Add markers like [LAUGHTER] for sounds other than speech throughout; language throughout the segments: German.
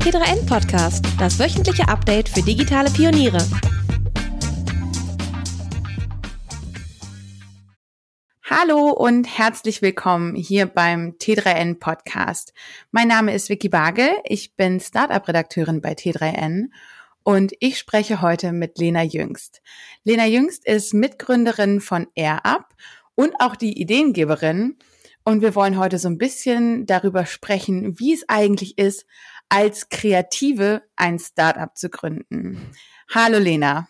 T3N Podcast, das wöchentliche Update für digitale Pioniere. Hallo und herzlich willkommen hier beim T3N Podcast. Mein Name ist Vicky Bagel, ich bin Startup-Redakteurin bei T3N und ich spreche heute mit Lena Jüngst. Lena Jüngst ist Mitgründerin von AirUp und auch die Ideengeberin und wir wollen heute so ein bisschen darüber sprechen, wie es eigentlich ist, als Kreative ein Startup zu gründen. Hallo Lena.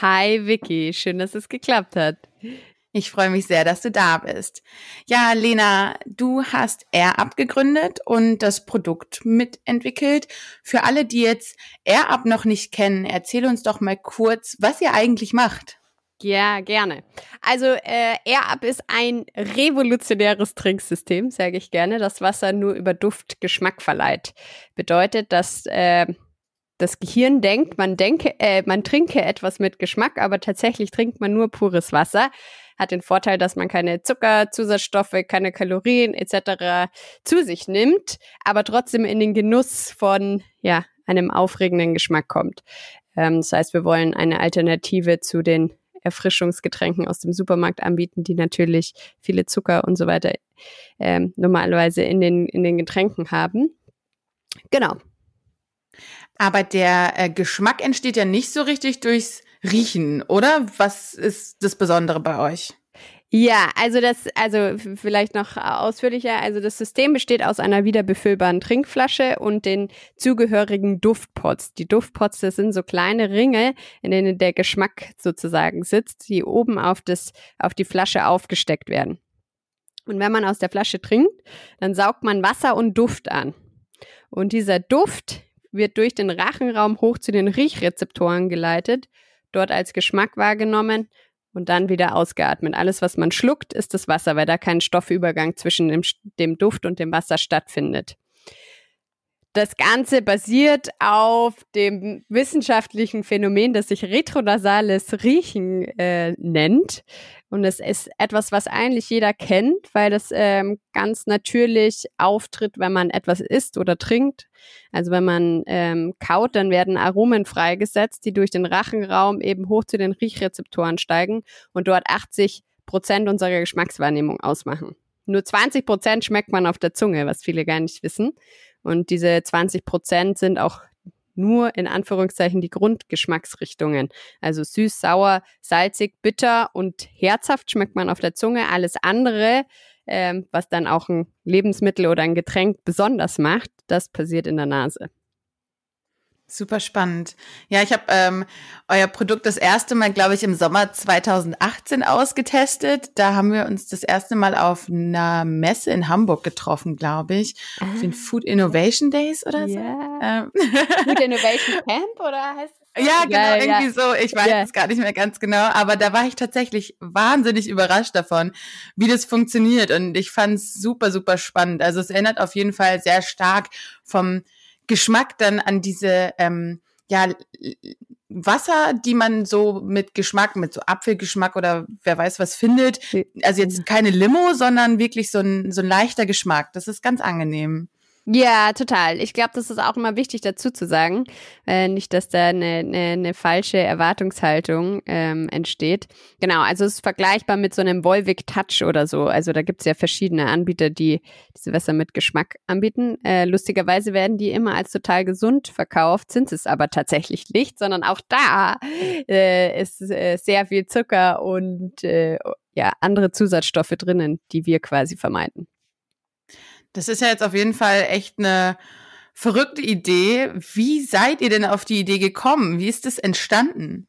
Hi Vicky, schön, dass es geklappt hat. Ich freue mich sehr, dass du da bist. Ja, Lena, du hast AirUp gegründet und das Produkt mitentwickelt. Für alle, die jetzt AirUp noch nicht kennen, erzähl uns doch mal kurz, was ihr eigentlich macht. Ja, gerne. Also äh, AirUp ist ein revolutionäres Trinksystem, sage ich gerne, das Wasser nur über Duft Geschmack verleiht. Bedeutet, dass äh, das Gehirn denkt, man denke, äh, man trinke etwas mit Geschmack, aber tatsächlich trinkt man nur pures Wasser. Hat den Vorteil, dass man keine Zucker, Zusatzstoffe, keine Kalorien etc. zu sich nimmt, aber trotzdem in den Genuss von ja einem aufregenden Geschmack kommt. Ähm, das heißt, wir wollen eine Alternative zu den Erfrischungsgetränken aus dem Supermarkt anbieten, die natürlich viele Zucker und so weiter ähm, normalerweise in den, in den Getränken haben. Genau. Aber der äh, Geschmack entsteht ja nicht so richtig durchs Riechen, oder? Was ist das Besondere bei euch? Ja, also das, also vielleicht noch ausführlicher. Also das System besteht aus einer wiederbefüllbaren Trinkflasche und den zugehörigen Duftpots. Die Duftpots, das sind so kleine Ringe, in denen der Geschmack sozusagen sitzt, die oben auf das, auf die Flasche aufgesteckt werden. Und wenn man aus der Flasche trinkt, dann saugt man Wasser und Duft an. Und dieser Duft wird durch den Rachenraum hoch zu den Riechrezeptoren geleitet, dort als Geschmack wahrgenommen und dann wieder ausgeatmet. Alles, was man schluckt, ist das Wasser, weil da kein Stoffübergang zwischen dem, dem Duft und dem Wasser stattfindet. Das Ganze basiert auf dem wissenschaftlichen Phänomen, das sich retronasales Riechen äh, nennt. Und es ist etwas, was eigentlich jeder kennt, weil das ähm, ganz natürlich auftritt, wenn man etwas isst oder trinkt. Also wenn man ähm, kaut, dann werden Aromen freigesetzt, die durch den Rachenraum eben hoch zu den Riechrezeptoren steigen und dort 80 Prozent unserer Geschmackswahrnehmung ausmachen. Nur 20 Prozent schmeckt man auf der Zunge, was viele gar nicht wissen. Und diese 20 Prozent sind auch nur in Anführungszeichen die Grundgeschmacksrichtungen. Also süß, sauer, salzig, bitter und herzhaft schmeckt man auf der Zunge. Alles andere, ähm, was dann auch ein Lebensmittel oder ein Getränk besonders macht, das passiert in der Nase. Super spannend. Ja, ich habe ähm, euer Produkt das erste Mal, glaube ich, im Sommer 2018 ausgetestet. Da haben wir uns das erste Mal auf einer Messe in Hamburg getroffen, glaube ich. Ah. Auf den Food Innovation Days oder so. Yeah. Ähm. Food Innovation Camp oder heißt es? Ja, genau, ja, irgendwie ja. so. Ich weiß ja. es gar nicht mehr ganz genau, aber da war ich tatsächlich wahnsinnig überrascht davon, wie das funktioniert. Und ich fand es super, super spannend. Also es erinnert auf jeden Fall sehr stark vom Geschmack dann an diese ähm, ja Wasser, die man so mit Geschmack, mit so Apfelgeschmack oder wer weiß was findet. Also jetzt keine Limo, sondern wirklich so ein, so ein leichter Geschmack. Das ist ganz angenehm. Ja, total. Ich glaube, das ist auch immer wichtig dazu zu sagen. Äh, nicht, dass da eine, eine, eine falsche Erwartungshaltung ähm, entsteht. Genau, also es ist vergleichbar mit so einem Volvic Touch oder so. Also da gibt es ja verschiedene Anbieter, die diese Wässer mit Geschmack anbieten. Äh, lustigerweise werden die immer als total gesund verkauft, sind es aber tatsächlich nicht, sondern auch da äh, ist äh, sehr viel Zucker und äh, ja, andere Zusatzstoffe drinnen, die wir quasi vermeiden. Das ist ja jetzt auf jeden Fall echt eine verrückte Idee. Wie seid ihr denn auf die Idee gekommen? Wie ist das entstanden?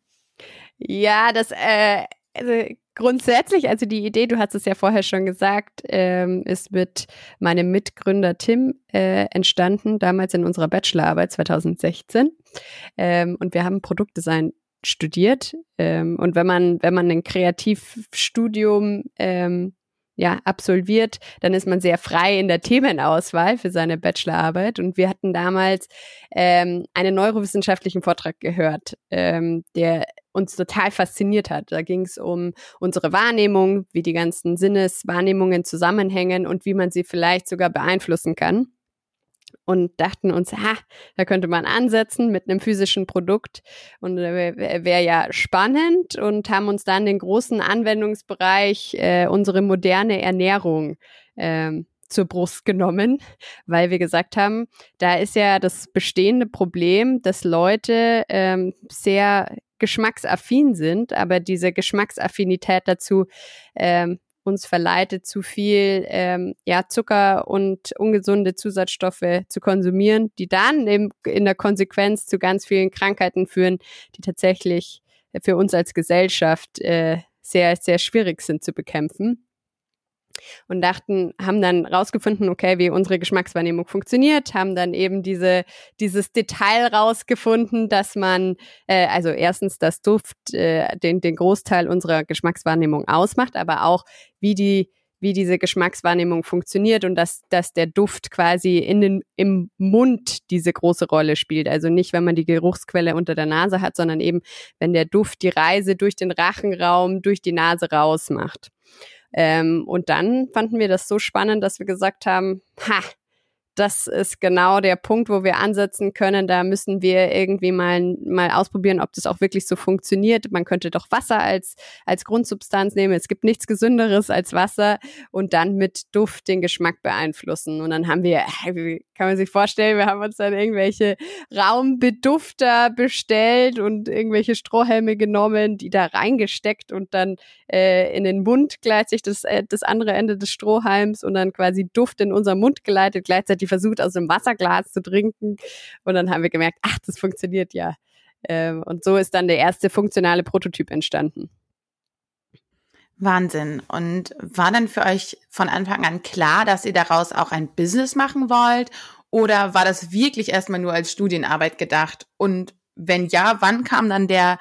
Ja, das äh, also grundsätzlich, also die Idee, du hast es ja vorher schon gesagt, ähm, ist mit meinem Mitgründer Tim äh, entstanden, damals in unserer Bachelorarbeit 2016. Ähm, und wir haben Produktdesign studiert. Ähm, und wenn man, wenn man ein Kreativstudium ähm, ja, absolviert, dann ist man sehr frei in der Themenauswahl für seine Bachelorarbeit. Und wir hatten damals ähm, einen neurowissenschaftlichen Vortrag gehört, ähm, der uns total fasziniert hat. Da ging es um unsere Wahrnehmung, wie die ganzen Sinneswahrnehmungen zusammenhängen und wie man sie vielleicht sogar beeinflussen kann. Und dachten uns, ha, da könnte man ansetzen mit einem physischen Produkt und äh, wäre wär ja spannend und haben uns dann den großen Anwendungsbereich äh, unsere moderne Ernährung ähm, zur Brust genommen, [LAUGHS] weil wir gesagt haben, da ist ja das bestehende Problem, dass Leute ähm, sehr geschmacksaffin sind, aber diese Geschmacksaffinität dazu ähm, uns verleitet, zu viel ähm, ja, Zucker und ungesunde Zusatzstoffe zu konsumieren, die dann im, in der Konsequenz zu ganz vielen Krankheiten führen, die tatsächlich für uns als Gesellschaft äh, sehr, sehr schwierig sind zu bekämpfen und dachten, haben dann rausgefunden, okay, wie unsere Geschmackswahrnehmung funktioniert, haben dann eben diese, dieses Detail rausgefunden, dass man, äh, also erstens das Duft äh, den, den Großteil unserer Geschmackswahrnehmung ausmacht, aber auch wie die wie diese Geschmackswahrnehmung funktioniert und dass, dass der Duft quasi in den, im Mund diese große Rolle spielt. Also nicht, wenn man die Geruchsquelle unter der Nase hat, sondern eben, wenn der Duft die Reise durch den Rachenraum, durch die Nase rausmacht. Ähm, und dann fanden wir das so spannend, dass wir gesagt haben, ha, das ist genau der Punkt, wo wir ansetzen können. Da müssen wir irgendwie mal, mal ausprobieren, ob das auch wirklich so funktioniert. Man könnte doch Wasser als, als Grundsubstanz nehmen. Es gibt nichts Gesünderes als Wasser und dann mit Duft den Geschmack beeinflussen. Und dann haben wir, kann man sich vorstellen, wir haben uns dann irgendwelche Raumbedufter bestellt und irgendwelche Strohhelme genommen, die da reingesteckt und dann äh, in den Mund gleichzeitig das, äh, das andere Ende des Strohhalms und dann quasi Duft in unseren Mund geleitet, gleichzeitig versucht, aus dem Wasserglas zu trinken. Und dann haben wir gemerkt, ach, das funktioniert ja. Ähm, und so ist dann der erste funktionale Prototyp entstanden. Wahnsinn. Und war dann für euch von Anfang an klar, dass ihr daraus auch ein Business machen wollt? Oder war das wirklich erstmal nur als Studienarbeit gedacht? Und wenn ja, wann kam dann der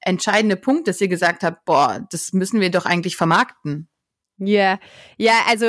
entscheidende Punkt, dass ihr gesagt habt, boah, das müssen wir doch eigentlich vermarkten? Ja, ja, also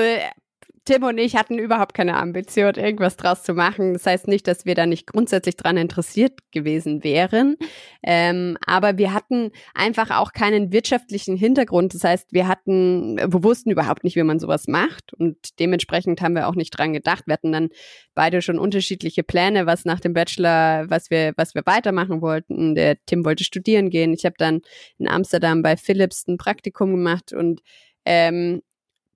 Tim und ich hatten überhaupt keine Ambition, irgendwas draus zu machen. Das heißt nicht, dass wir da nicht grundsätzlich dran interessiert gewesen wären. Ähm, aber wir hatten einfach auch keinen wirtschaftlichen Hintergrund. Das heißt, wir hatten, wir wussten überhaupt nicht, wie man sowas macht. Und dementsprechend haben wir auch nicht dran gedacht. Wir hatten dann beide schon unterschiedliche Pläne, was nach dem Bachelor, was wir, was wir weitermachen wollten. Der Tim wollte studieren gehen. Ich habe dann in Amsterdam bei Philips ein Praktikum gemacht und ähm,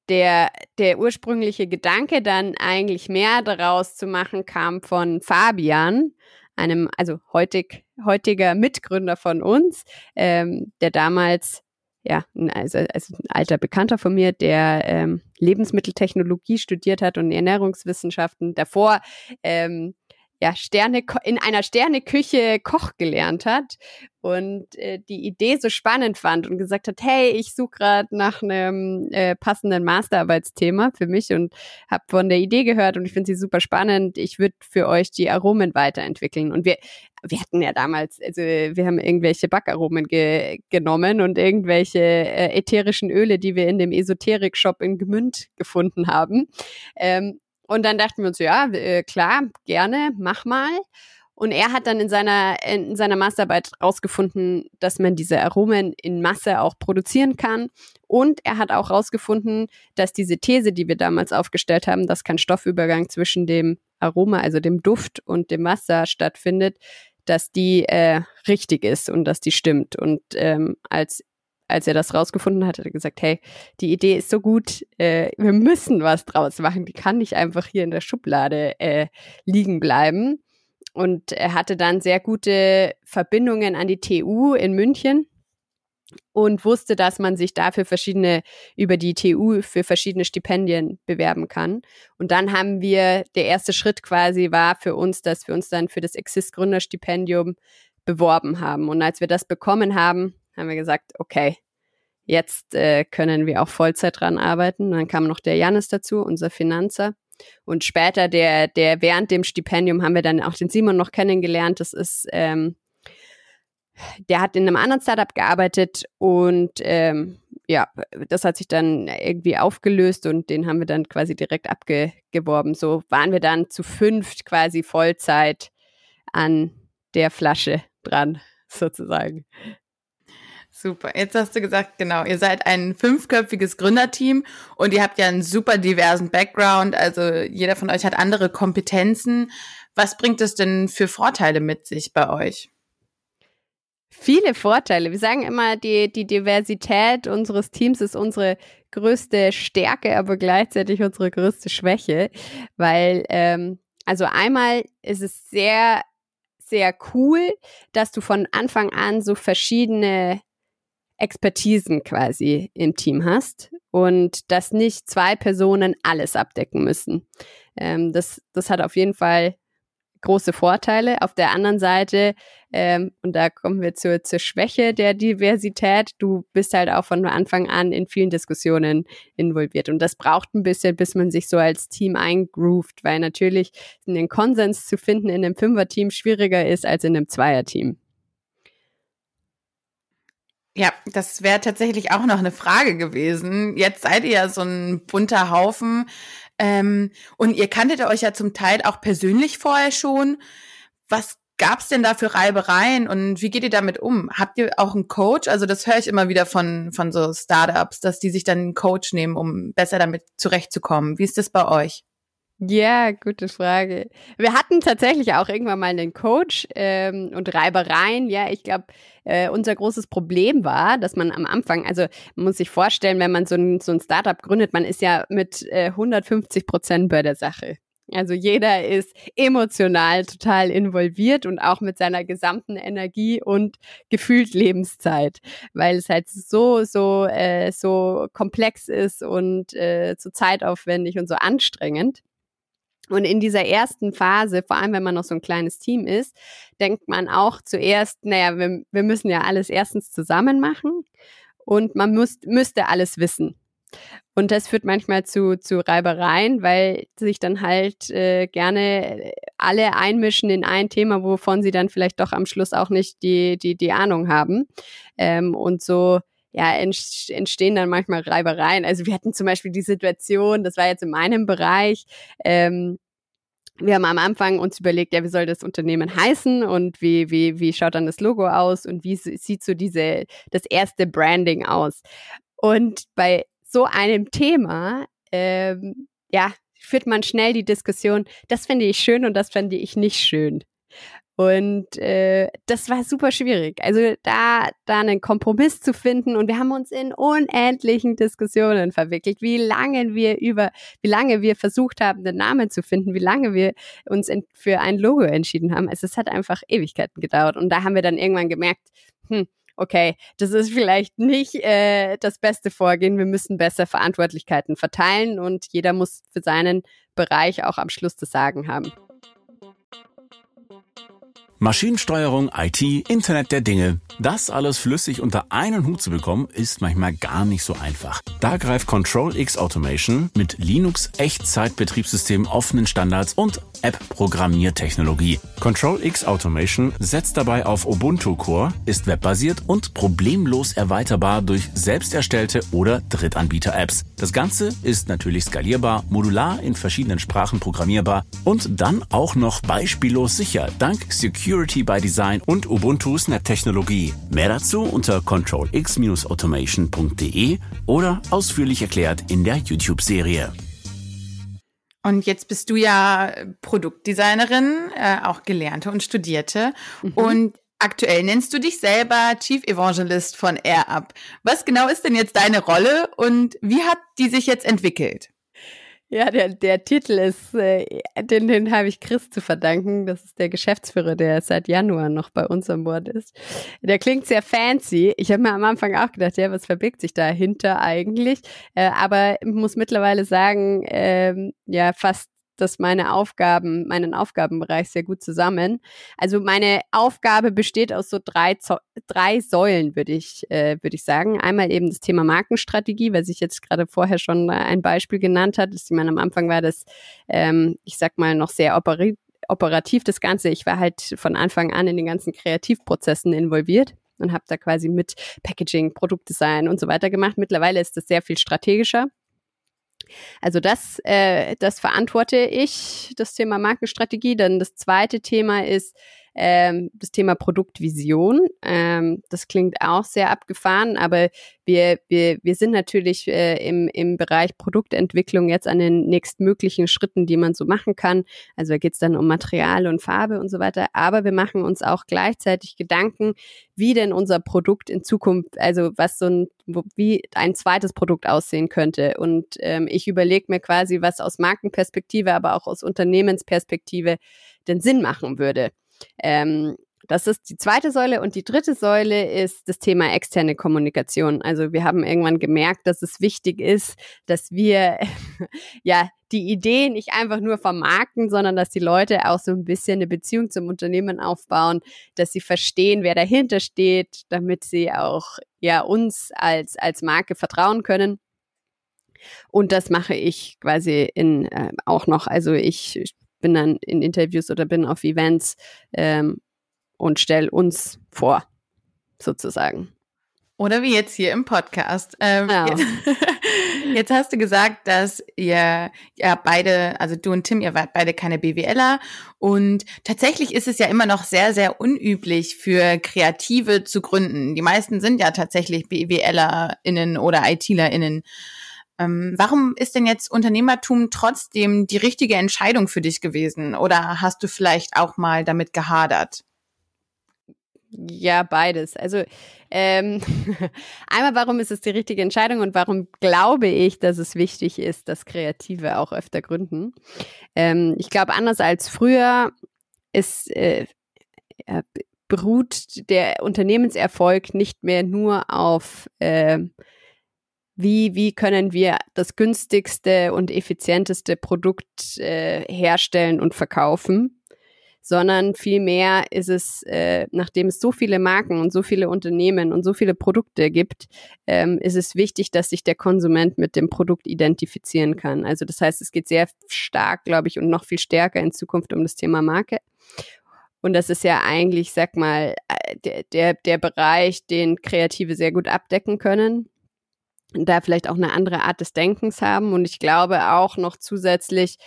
der, der ursprüngliche Gedanke dann eigentlich mehr daraus zu machen kam von Fabian, einem, also heutig, heutiger Mitgründer von uns, ähm, der damals, ja, also, also ein alter Bekannter von mir, der ähm, Lebensmitteltechnologie studiert hat und Ernährungswissenschaften, davor ähm, ja, Sterne, in einer Sterneküche Koch gelernt hat und äh, die Idee so spannend fand und gesagt hat, hey, ich suche gerade nach einem äh, passenden Masterarbeitsthema für mich und habe von der Idee gehört und ich finde sie super spannend. Ich würde für euch die Aromen weiterentwickeln. Und wir, wir hatten ja damals, also wir haben irgendwelche Backaromen ge genommen und irgendwelche äh, ätherischen Öle, die wir in dem Esoterik-Shop in Gemünd gefunden haben. Ähm, und dann dachten wir uns, ja, äh, klar, gerne, mach mal. Und er hat dann in seiner, in seiner Masterarbeit rausgefunden, dass man diese Aromen in Masse auch produzieren kann. Und er hat auch rausgefunden, dass diese These, die wir damals aufgestellt haben, dass kein Stoffübergang zwischen dem Aroma, also dem Duft und dem Wasser stattfindet, dass die äh, richtig ist und dass die stimmt. Und ähm, als als er das rausgefunden hat, hat er gesagt, hey, die Idee ist so gut, äh, wir müssen was draus machen. Die kann nicht einfach hier in der Schublade äh, liegen bleiben. Und er hatte dann sehr gute Verbindungen an die TU in München und wusste, dass man sich dafür verschiedene, über die TU für verschiedene Stipendien bewerben kann. Und dann haben wir, der erste Schritt quasi war für uns, dass wir uns dann für das Exist Gründerstipendium beworben haben. Und als wir das bekommen haben, haben wir gesagt, okay, jetzt äh, können wir auch Vollzeit dran arbeiten. dann kam noch der Janis dazu, unser Finanzer. Und später, der, der während dem Stipendium haben wir dann auch den Simon noch kennengelernt. Das ist, ähm, der hat in einem anderen Startup gearbeitet und ähm, ja, das hat sich dann irgendwie aufgelöst und den haben wir dann quasi direkt abgeworben. So waren wir dann zu fünft quasi Vollzeit an der Flasche dran, sozusagen. Super. Jetzt hast du gesagt, genau, ihr seid ein fünfköpfiges Gründerteam und ihr habt ja einen super diversen Background. Also jeder von euch hat andere Kompetenzen. Was bringt es denn für Vorteile mit sich bei euch? Viele Vorteile. Wir sagen immer, die, die Diversität unseres Teams ist unsere größte Stärke, aber gleichzeitig unsere größte Schwäche, weil ähm, also einmal ist es sehr sehr cool, dass du von Anfang an so verschiedene Expertisen quasi im Team hast und dass nicht zwei Personen alles abdecken müssen. Ähm, das, das hat auf jeden Fall große Vorteile. Auf der anderen Seite, ähm, und da kommen wir zur, zur Schwäche der Diversität, du bist halt auch von Anfang an in vielen Diskussionen involviert. Und das braucht ein bisschen, bis man sich so als Team eingroovt, weil natürlich einen Konsens zu finden in einem Fünfer-Team schwieriger ist als in einem Zweier-Team. Ja, das wäre tatsächlich auch noch eine Frage gewesen. Jetzt seid ihr ja so ein bunter Haufen. Ähm, und ihr kanntet euch ja zum Teil auch persönlich vorher schon. Was gab's denn da für Reibereien und wie geht ihr damit um? Habt ihr auch einen Coach? Also das höre ich immer wieder von, von so Startups, dass die sich dann einen Coach nehmen, um besser damit zurechtzukommen. Wie ist das bei euch? Ja, gute Frage. Wir hatten tatsächlich auch irgendwann mal einen Coach ähm, und Reibereien. Ja, ich glaube, äh, unser großes Problem war, dass man am Anfang, also man muss sich vorstellen, wenn man so ein, so ein Startup gründet, man ist ja mit äh, 150 Prozent bei der Sache. Also jeder ist emotional total involviert und auch mit seiner gesamten Energie und gefühlt Lebenszeit, weil es halt so so äh, so komplex ist und äh, so zeitaufwendig und so anstrengend. Und in dieser ersten Phase, vor allem wenn man noch so ein kleines Team ist, denkt man auch zuerst, naja, wir, wir müssen ja alles erstens zusammen machen und man muss, müsste alles wissen. Und das führt manchmal zu, zu Reibereien, weil sich dann halt äh, gerne alle einmischen in ein Thema, wovon sie dann vielleicht doch am Schluss auch nicht die, die, die Ahnung haben. Ähm, und so ja, entstehen dann manchmal Reibereien. Also wir hatten zum Beispiel die Situation, das war jetzt in meinem Bereich, ähm, wir haben am Anfang uns überlegt, ja, wie soll das Unternehmen heißen und wie, wie, wie schaut dann das Logo aus und wie sieht so diese, das erste Branding aus. Und bei so einem Thema, ähm, ja, führt man schnell die Diskussion, das finde ich schön und das finde ich nicht schön. Und äh, das war super schwierig. Also da, da einen Kompromiss zu finden und wir haben uns in unendlichen Diskussionen verwickelt, wie lange wir über, wie lange wir versucht haben, den Namen zu finden, wie lange wir uns in, für ein Logo entschieden haben. Also es hat einfach Ewigkeiten gedauert. Und da haben wir dann irgendwann gemerkt, hm, okay, das ist vielleicht nicht äh, das beste Vorgehen. Wir müssen besser Verantwortlichkeiten verteilen und jeder muss für seinen Bereich auch am Schluss das Sagen haben. Maschinensteuerung, IT, Internet der Dinge. Das alles flüssig unter einen Hut zu bekommen, ist manchmal gar nicht so einfach. Da greift Control X Automation mit Linux Echtzeitbetriebssystem, offenen Standards und App-Programmiertechnologie. Control X Automation setzt dabei auf Ubuntu Core, ist webbasiert und problemlos erweiterbar durch selbst erstellte oder Drittanbieter-Apps. Das Ganze ist natürlich skalierbar, modular in verschiedenen Sprachen programmierbar und dann auch noch beispiellos sicher dank Security by Design und Ubuntu Snap Technologie. Mehr dazu unter controlx-automation.de oder ausführlich erklärt in der YouTube-Serie. Und jetzt bist du ja Produktdesignerin, äh, auch Gelernte und Studierte. Mhm. Und aktuell nennst du dich selber Chief Evangelist von AirUp. Was genau ist denn jetzt deine Rolle und wie hat die sich jetzt entwickelt? Ja, der, der Titel ist, äh, den, den habe ich Chris zu verdanken. Das ist der Geschäftsführer, der seit Januar noch bei uns an Bord ist. Der klingt sehr fancy. Ich habe mir am Anfang auch gedacht, ja, was verbirgt sich dahinter eigentlich? Äh, aber muss mittlerweile sagen, äh, ja, fast das meine Aufgaben, meinen Aufgabenbereich sehr gut zusammen. Also meine Aufgabe besteht aus so drei, drei Säulen, würde ich, äh, würde ich sagen. Einmal eben das Thema Markenstrategie, weil sich jetzt gerade vorher schon ein Beispiel genannt hat. Ich meine, am Anfang war das, ähm, ich sag mal, noch sehr operativ operativ das Ganze. Ich war halt von Anfang an in den ganzen Kreativprozessen involviert und habe da quasi mit Packaging, Produktdesign und so weiter gemacht. Mittlerweile ist das sehr viel strategischer. Also das, äh, das verantworte ich, das Thema Markenstrategie. Dann das zweite Thema ist ähm, das Thema Produktvision. Ähm, das klingt auch sehr abgefahren, aber wir, wir, wir sind natürlich äh, im, im Bereich Produktentwicklung jetzt an den nächstmöglichen Schritten, die man so machen kann. Also da geht es dann um Material und Farbe und so weiter. Aber wir machen uns auch gleichzeitig Gedanken, wie denn unser Produkt in Zukunft, also was so ein, wie ein zweites Produkt aussehen könnte. Und ähm, ich überlege mir quasi, was aus Markenperspektive, aber auch aus Unternehmensperspektive den Sinn machen würde. Ähm, das ist die zweite Säule. Und die dritte Säule ist das Thema externe Kommunikation. Also wir haben irgendwann gemerkt, dass es wichtig ist, dass wir [LAUGHS] ja die Idee nicht einfach nur vermarkten, sondern dass die Leute auch so ein bisschen eine Beziehung zum Unternehmen aufbauen, dass sie verstehen, wer dahinter steht, damit sie auch ja uns als, als Marke vertrauen können. Und das mache ich quasi in äh, auch noch. Also ich bin dann in Interviews oder bin auf Events ähm, und stell uns vor, sozusagen. Oder wie jetzt hier im Podcast. Ähm, ja. jetzt, [LAUGHS] jetzt, hast du gesagt, dass ihr ja beide, also du und Tim, ihr wart beide keine BWLer. Und tatsächlich ist es ja immer noch sehr, sehr unüblich für Kreative zu gründen. Die meisten sind ja tatsächlich BWLerInnen oder ITlerInnen. Ähm, warum ist denn jetzt Unternehmertum trotzdem die richtige Entscheidung für dich gewesen? Oder hast du vielleicht auch mal damit gehadert? Ja, beides. Also ähm, [LAUGHS] einmal, warum ist es die richtige Entscheidung und warum glaube ich, dass es wichtig ist, dass Kreative auch öfter gründen? Ähm, ich glaube, anders als früher ist äh, beruht der Unternehmenserfolg nicht mehr nur auf äh, wie, wie können wir das günstigste und effizienteste Produkt äh, herstellen und verkaufen, sondern vielmehr ist es, äh, nachdem es so viele Marken und so viele Unternehmen und so viele Produkte gibt, ähm, ist es wichtig, dass sich der Konsument mit dem Produkt identifizieren kann. Also das heißt, es geht sehr stark, glaube ich, und noch viel stärker in Zukunft um das Thema Marke. Und das ist ja eigentlich, sag mal, äh, der, der, der Bereich, den Kreative sehr gut abdecken können da vielleicht auch eine andere Art des Denkens haben. Und ich glaube auch noch zusätzlich,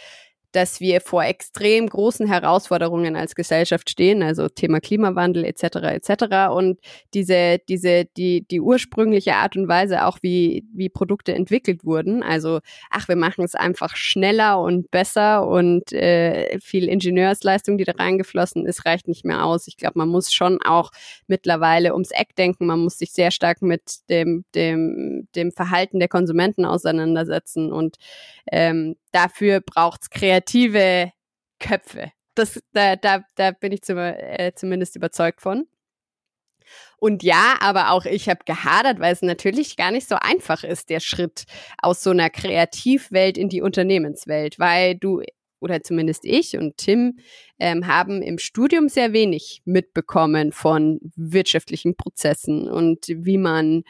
dass wir vor extrem großen Herausforderungen als Gesellschaft stehen, also Thema Klimawandel etc. etc. Und diese, diese, die, die ursprüngliche Art und Weise auch, wie, wie Produkte entwickelt wurden, also ach, wir machen es einfach schneller und besser und äh, viel Ingenieursleistung, die da reingeflossen ist, reicht nicht mehr aus. Ich glaube, man muss schon auch mittlerweile ums Eck denken, man muss sich sehr stark mit dem, dem, dem Verhalten der Konsumenten auseinandersetzen und ähm, dafür braucht's kreative Köpfe. Das, da, da, da bin ich zum, äh, zumindest überzeugt von. Und ja, aber auch ich habe gehadert, weil es natürlich gar nicht so einfach ist, der Schritt aus so einer Kreativwelt in die Unternehmenswelt, weil du oder zumindest ich und Tim ähm, haben im Studium sehr wenig mitbekommen von wirtschaftlichen Prozessen und wie man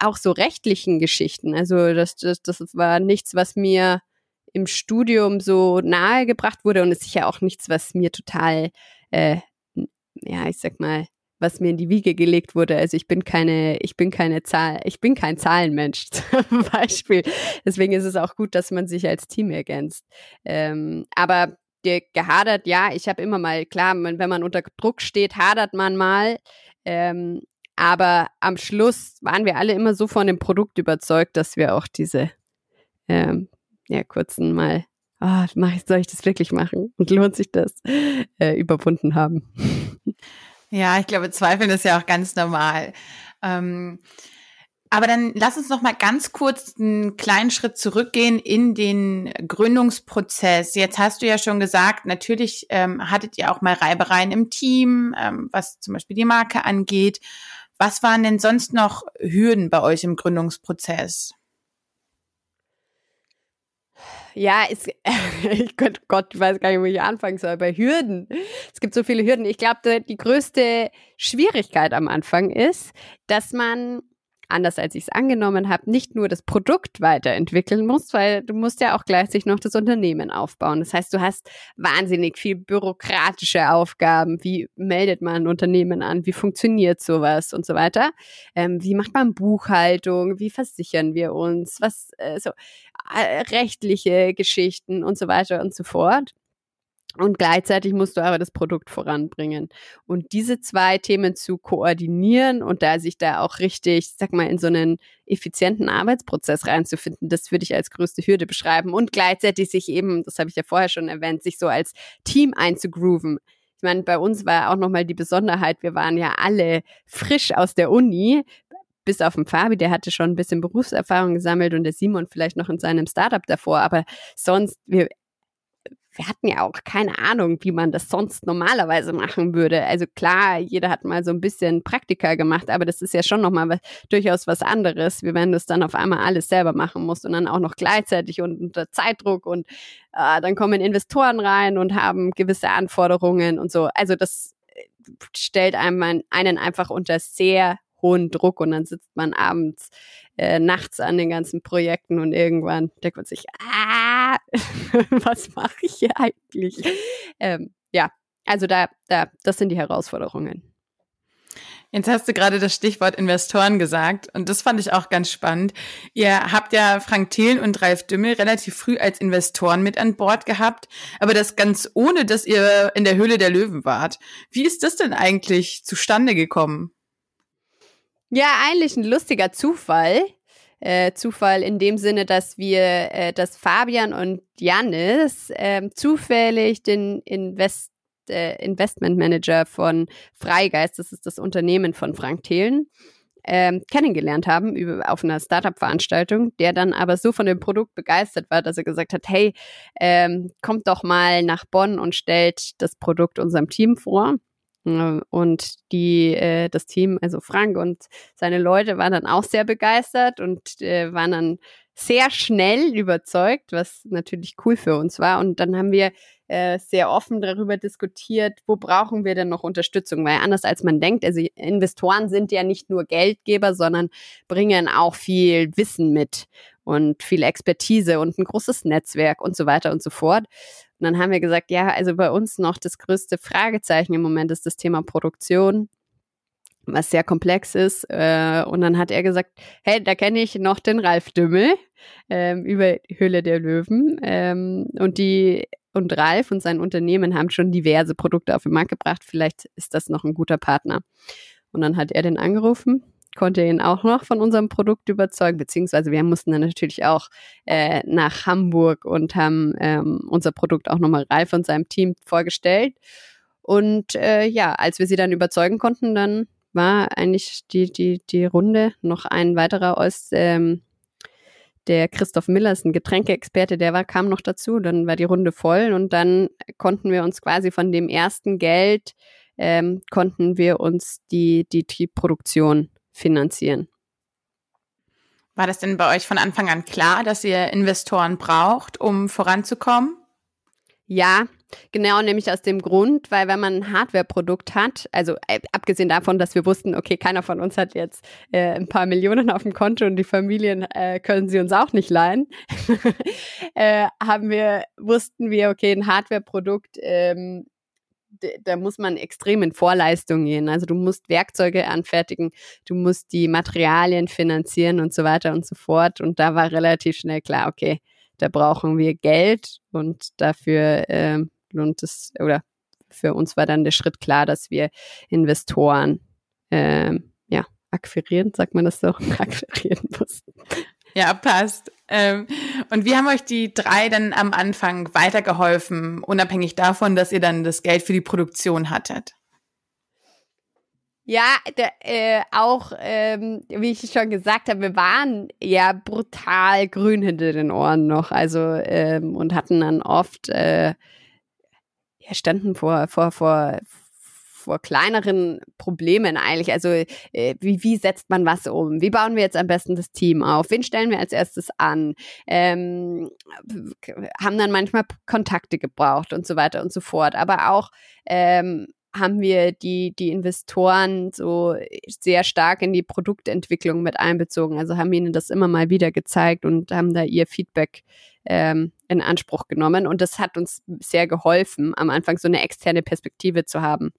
auch so rechtlichen Geschichten. Also das, das, das war nichts, was mir im Studium so nahegebracht wurde und ist sicher auch nichts, was mir total, äh, ja, ich sag mal, was mir in die Wiege gelegt wurde. Also ich bin keine, ich bin keine Zahl, ich bin kein Zahlenmensch [LAUGHS] zum Beispiel. Deswegen ist es auch gut, dass man sich als Team ergänzt. Ähm, aber der gehadert, ja, ich habe immer mal, klar, wenn man unter Druck steht, hadert man mal. Ähm, aber am Schluss waren wir alle immer so von dem Produkt überzeugt, dass wir auch diese ähm, ja, kurzen mal, oh, mach soll ich das wirklich machen? Und lohnt sich das, äh, überwunden haben. Ja, ich glaube, Zweifeln ist ja auch ganz normal. Ähm, aber dann lass uns noch mal ganz kurz einen kleinen Schritt zurückgehen in den Gründungsprozess. Jetzt hast du ja schon gesagt, natürlich ähm, hattet ihr auch mal Reibereien im Team, ähm, was zum Beispiel die Marke angeht. Was waren denn sonst noch Hürden bei euch im Gründungsprozess? Ja, es, [LAUGHS] ich könnte, Gott, ich weiß gar nicht, wo ich anfangen soll, bei Hürden. Es gibt so viele Hürden. Ich glaube, die größte Schwierigkeit am Anfang ist, dass man anders als ich es angenommen habe, nicht nur das Produkt weiterentwickeln musst, weil du musst ja auch gleichzeitig noch das Unternehmen aufbauen. Das heißt, du hast wahnsinnig viel bürokratische Aufgaben. Wie meldet man ein Unternehmen an? Wie funktioniert sowas und so weiter? Ähm, wie macht man Buchhaltung? Wie versichern wir uns? Was, äh, so, äh, rechtliche Geschichten und so weiter und so fort. Und gleichzeitig musst du aber das Produkt voranbringen. Und diese zwei Themen zu koordinieren und da sich da auch richtig, sag mal, in so einen effizienten Arbeitsprozess reinzufinden, das würde ich als größte Hürde beschreiben. Und gleichzeitig sich eben, das habe ich ja vorher schon erwähnt, sich so als Team einzugrooven. Ich meine, bei uns war auch nochmal die Besonderheit, wir waren ja alle frisch aus der Uni, bis auf den Fabi, der hatte schon ein bisschen Berufserfahrung gesammelt und der Simon vielleicht noch in seinem Startup davor, aber sonst, wir wir hatten ja auch keine Ahnung, wie man das sonst normalerweise machen würde. Also klar, jeder hat mal so ein bisschen Praktika gemacht, aber das ist ja schon nochmal was, durchaus was anderes, wie wenn du es dann auf einmal alles selber machen musst und dann auch noch gleichzeitig und unter Zeitdruck und äh, dann kommen Investoren rein und haben gewisse Anforderungen und so. Also das äh, stellt einem einen einfach unter sehr hohen Druck und dann sitzt man abends, äh, nachts an den ganzen Projekten und irgendwann denkt man sich, ah, [LAUGHS] was mache ich hier eigentlich? Ähm, ja, also da, da, das sind die Herausforderungen. Jetzt hast du gerade das Stichwort Investoren gesagt und das fand ich auch ganz spannend. Ihr habt ja Frank Thelen und Ralf Dümmel relativ früh als Investoren mit an Bord gehabt, aber das ganz ohne, dass ihr in der Höhle der Löwen wart. Wie ist das denn eigentlich zustande gekommen? Ja, eigentlich ein lustiger Zufall. Äh, Zufall in dem Sinne, dass wir, äh, dass Fabian und Janis äh, zufällig den Invest, äh, Investment Manager von Freigeist, das ist das Unternehmen von Frank Thelen, ähm, kennengelernt haben über, auf einer Startup-Veranstaltung, der dann aber so von dem Produkt begeistert war, dass er gesagt hat, hey, ähm, kommt doch mal nach Bonn und stellt das Produkt unserem Team vor. Äh, und die, äh, das Team, also Frank und seine Leute waren dann auch sehr begeistert und äh, waren dann sehr schnell überzeugt, was natürlich cool für uns war. Und dann haben wir äh, sehr offen darüber diskutiert, wo brauchen wir denn noch Unterstützung? Weil anders als man denkt, also Investoren sind ja nicht nur Geldgeber, sondern bringen auch viel Wissen mit und viel Expertise und ein großes Netzwerk und so weiter und so fort. Und dann haben wir gesagt, ja, also bei uns noch das größte Fragezeichen im Moment ist das Thema Produktion was sehr komplex ist. Äh, und dann hat er gesagt, hey, da kenne ich noch den Ralf Dümmel ähm, über Höhle der Löwen. Ähm, und die und Ralf und sein Unternehmen haben schon diverse Produkte auf den Markt gebracht. Vielleicht ist das noch ein guter Partner. Und dann hat er den angerufen konnte ihn auch noch von unserem Produkt überzeugen, beziehungsweise wir mussten dann natürlich auch äh, nach Hamburg und haben ähm, unser Produkt auch nochmal Ralf und seinem Team vorgestellt. Und äh, ja, als wir sie dann überzeugen konnten, dann war eigentlich die, die, die Runde noch ein weiterer aus ähm, der Christoph Miller ist ein Getränkeexperte, der war, kam noch dazu, dann war die Runde voll und dann konnten wir uns quasi von dem ersten Geld ähm, konnten wir uns die, die, die Produktion finanzieren. War das denn bei euch von Anfang an klar, dass ihr Investoren braucht, um voranzukommen? Ja, genau, nämlich aus dem Grund, weil wenn man ein Hardware-Produkt hat, also äh, abgesehen davon, dass wir wussten, okay, keiner von uns hat jetzt äh, ein paar Millionen auf dem Konto und die Familien äh, können sie uns auch nicht leihen, [LAUGHS] äh, haben wir, wussten wir, okay, ein Hardware-Produkt ähm, da muss man extrem in Vorleistung gehen. Also du musst Werkzeuge anfertigen, du musst die Materialien finanzieren und so weiter und so fort. Und da war relativ schnell klar, okay, da brauchen wir Geld und dafür äh, lohnt es, oder für uns war dann der Schritt klar, dass wir Investoren äh, ja, akquirieren, sagt man das so, [LAUGHS] akquirieren mussten. [LAUGHS] Ja, passt. Ähm, und wie haben euch die drei dann am Anfang weitergeholfen, unabhängig davon, dass ihr dann das Geld für die Produktion hattet? Ja, der, äh, auch, ähm, wie ich schon gesagt habe, wir waren ja brutal grün hinter den Ohren noch, also ähm, und hatten dann oft, äh, ja, standen vor, vor, vor kleineren Problemen eigentlich. Also äh, wie, wie setzt man was um? Wie bauen wir jetzt am besten das Team auf? Wen stellen wir als erstes an? Ähm, haben dann manchmal Kontakte gebraucht und so weiter und so fort. Aber auch ähm, haben wir die, die Investoren so sehr stark in die Produktentwicklung mit einbezogen. Also haben ihnen das immer mal wieder gezeigt und haben da ihr Feedback ähm, in Anspruch genommen. Und das hat uns sehr geholfen, am Anfang so eine externe Perspektive zu haben